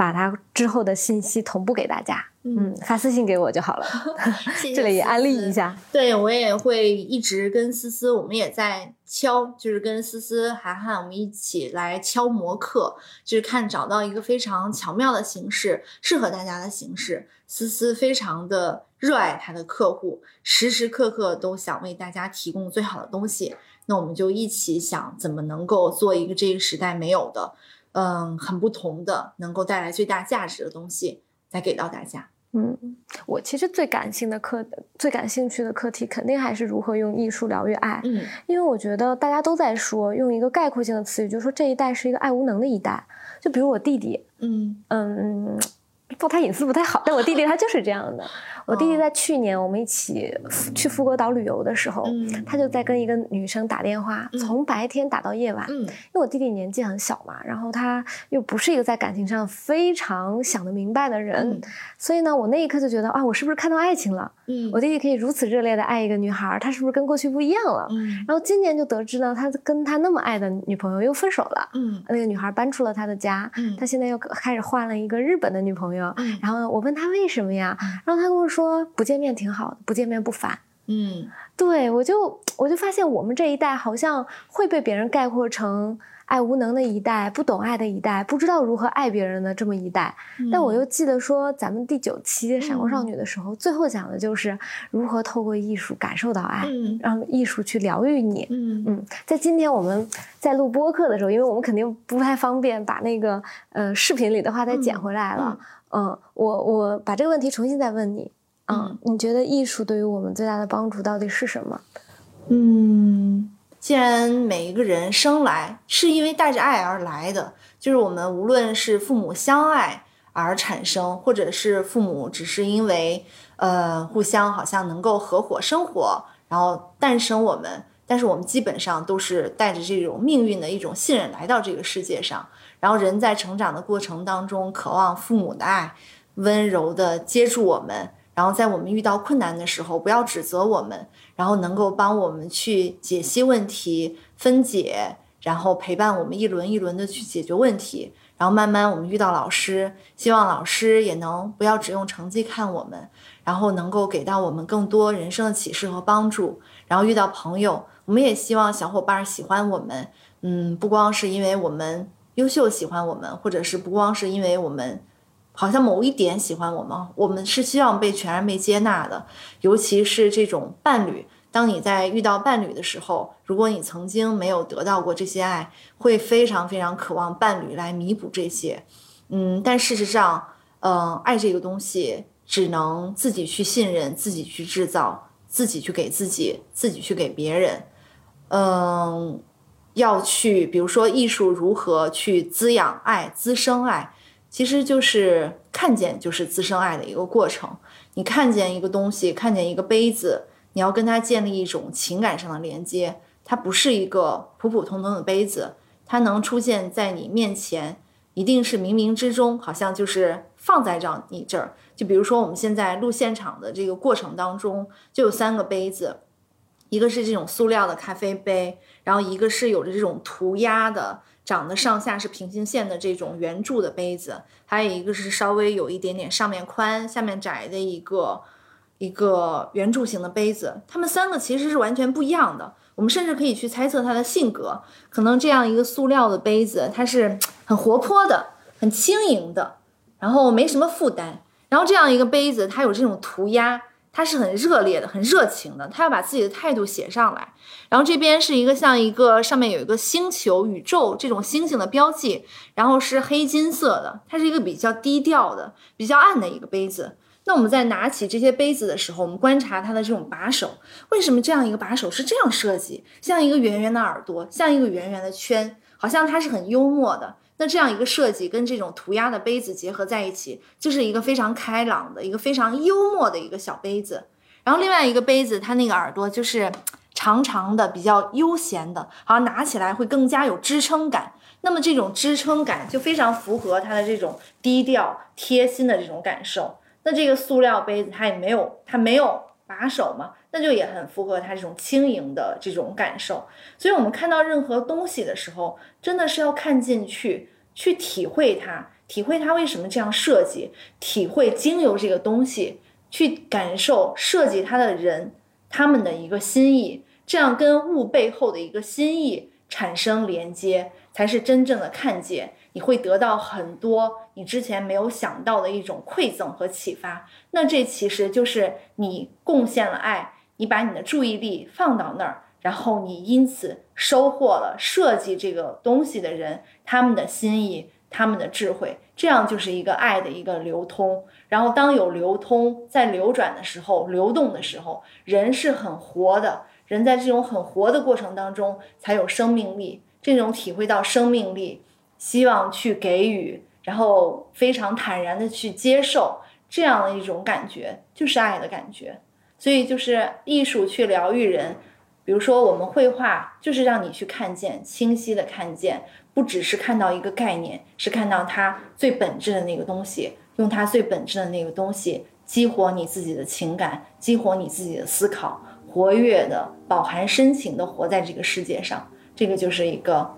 把它之后的信息同步给大家。嗯，发私信给我就好了。[LAUGHS] 这里安利一下，对我也会一直跟思思，我们也在敲，就是跟思思、涵涵我们一起来敲模课，就是看找到一个非常巧妙的形式，适合大家的形式。思思非常的热爱他的客户，时时刻刻都想为大家提供最好的东西。那我们就一起想怎么能够做一个这个时代没有的，嗯，很不同的，能够带来最大价值的东西。再给到大家，嗯，我其实最感性的课，最感兴趣的课题，肯定还是如何用艺术疗愈爱。嗯，因为我觉得大家都在说，用一个概括性的词语，就是说这一代是一个爱无能的一代。就比如我弟弟，嗯嗯，报他隐私不太好，但我弟弟他就是这样的。我弟弟在去年我们一起去富国岛旅游的时候，他就在跟一个女生打电话，从白天打到夜晚。因为我弟弟年纪很小嘛，然后他又不是一个在感情上非常想得明白的人，所以呢，我那一刻就觉得啊，我是不是看到爱情了？我弟弟可以如此热烈的爱一个女孩，他是不是跟过去不一样了？然后今年就得知呢，他跟他那么爱的女朋友又分手了。那个女孩搬出了他的家，他现在又开始换了一个日本的女朋友。然后我问他为什么呀？然后他跟我说。说不见面挺好的，不见面不烦。嗯，对我就我就发现我们这一代好像会被别人概括成爱无能的一代，不懂爱的一代，不知道如何爱别人的这么一代。但我又记得说咱们第九期《闪光少女》的时候，最后讲的就是如何透过艺术感受到爱，让艺术去疗愈你。嗯嗯，在今天我们在录播客的时候，因为我们肯定不太方便把那个呃视频里的话再剪回来了。嗯，我我把这个问题重新再问你。嗯，你觉得艺术对于我们最大的帮助到底是什么？嗯，既然每一个人生来是因为带着爱而来的，就是我们无论是父母相爱而产生，或者是父母只是因为呃互相好像能够合伙生活，然后诞生我们，但是我们基本上都是带着这种命运的一种信任来到这个世界上，然后人在成长的过程当中，渴望父母的爱，温柔的接住我们。然后在我们遇到困难的时候，不要指责我们，然后能够帮我们去解析问题、分解，然后陪伴我们一轮一轮的去解决问题。然后慢慢我们遇到老师，希望老师也能不要只用成绩看我们，然后能够给到我们更多人生的启示和帮助。然后遇到朋友，我们也希望小伙伴喜欢我们，嗯，不光是因为我们优秀喜欢我们，或者是不光是因为我们。好像某一点喜欢我们，我们是希望被全然被接纳的，尤其是这种伴侣。当你在遇到伴侣的时候，如果你曾经没有得到过这些爱，会非常非常渴望伴侣来弥补这些。嗯，但事实上，嗯，爱这个东西只能自己去信任，自己去制造，自己去给自己，自己去给别人。嗯，要去，比如说艺术如何去滋养爱、滋生爱。其实就是看见，就是滋生爱的一个过程。你看见一个东西，看见一个杯子，你要跟它建立一种情感上的连接。它不是一个普普通通的杯子，它能出现在你面前，一定是冥冥之中，好像就是放在这你这儿。就比如说我们现在录现场的这个过程当中，就有三个杯子，一个是这种塑料的咖啡杯，然后一个是有着这种涂鸦的。长得上下是平行线的这种圆柱的杯子，还有一个是稍微有一点点上面宽下面窄的一个一个圆柱形的杯子。它们三个其实是完全不一样的。我们甚至可以去猜测它的性格。可能这样一个塑料的杯子，它是很活泼的、很轻盈的，然后没什么负担。然后这样一个杯子，它有这种涂鸦。他是很热烈的，很热情的，他要把自己的态度写上来。然后这边是一个像一个上面有一个星球、宇宙这种星星的标记，然后是黑金色的，它是一个比较低调的、比较暗的一个杯子。那我们在拿起这些杯子的时候，我们观察它的这种把手，为什么这样一个把手是这样设计，像一个圆圆的耳朵，像一个圆圆的圈，好像它是很幽默的。那这样一个设计跟这种涂鸦的杯子结合在一起，就是一个非常开朗的一个非常幽默的一个小杯子。然后另外一个杯子，它那个耳朵就是长长的，比较悠闲的，好像拿起来会更加有支撑感。那么这种支撑感就非常符合它的这种低调贴心的这种感受。那这个塑料杯子它也没有，它没有把手嘛，那就也很符合它这种轻盈的这种感受。所以我们看到任何东西的时候，真的是要看进去。去体会它，体会它为什么这样设计，体会经由这个东西去感受设计它的人他们的一个心意，这样跟物背后的一个心意产生连接，才是真正的看见。你会得到很多你之前没有想到的一种馈赠和启发。那这其实就是你贡献了爱，你把你的注意力放到那儿。然后你因此收获了设计这个东西的人他们的心意，他们的智慧，这样就是一个爱的一个流通。然后当有流通在流转的时候，流动的时候，人是很活的。人在这种很活的过程当中，才有生命力。这种体会到生命力，希望去给予，然后非常坦然的去接受这样的一种感觉，就是爱的感觉。所以就是艺术去疗愈人。比如说，我们绘画就是让你去看见，清晰的看见，不只是看到一个概念，是看到它最本质的那个东西，用它最本质的那个东西激活你自己的情感，激活你自己的思考，活跃的、饱含深情的活在这个世界上。这个就是一个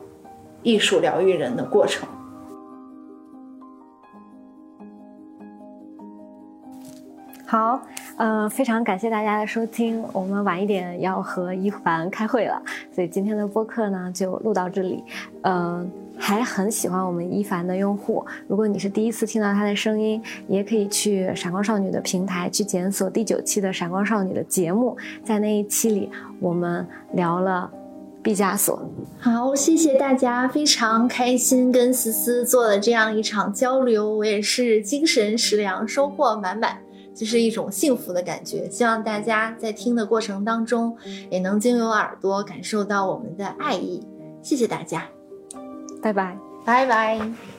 艺术疗愈人的过程。好。嗯，非常感谢大家的收听。我们晚一点要和一凡开会了，所以今天的播客呢就录到这里。嗯，还很喜欢我们一凡的用户，如果你是第一次听到他的声音，也可以去闪光少女的平台去检索第九期的闪光少女的节目，在那一期里我们聊了毕加索。好，谢谢大家，非常开心跟思思做了这样一场交流，我也是精神食粮，收获满满。就是一种幸福的感觉，希望大家在听的过程当中，也能经由耳朵感受到我们的爱意。谢谢大家，拜拜，拜拜。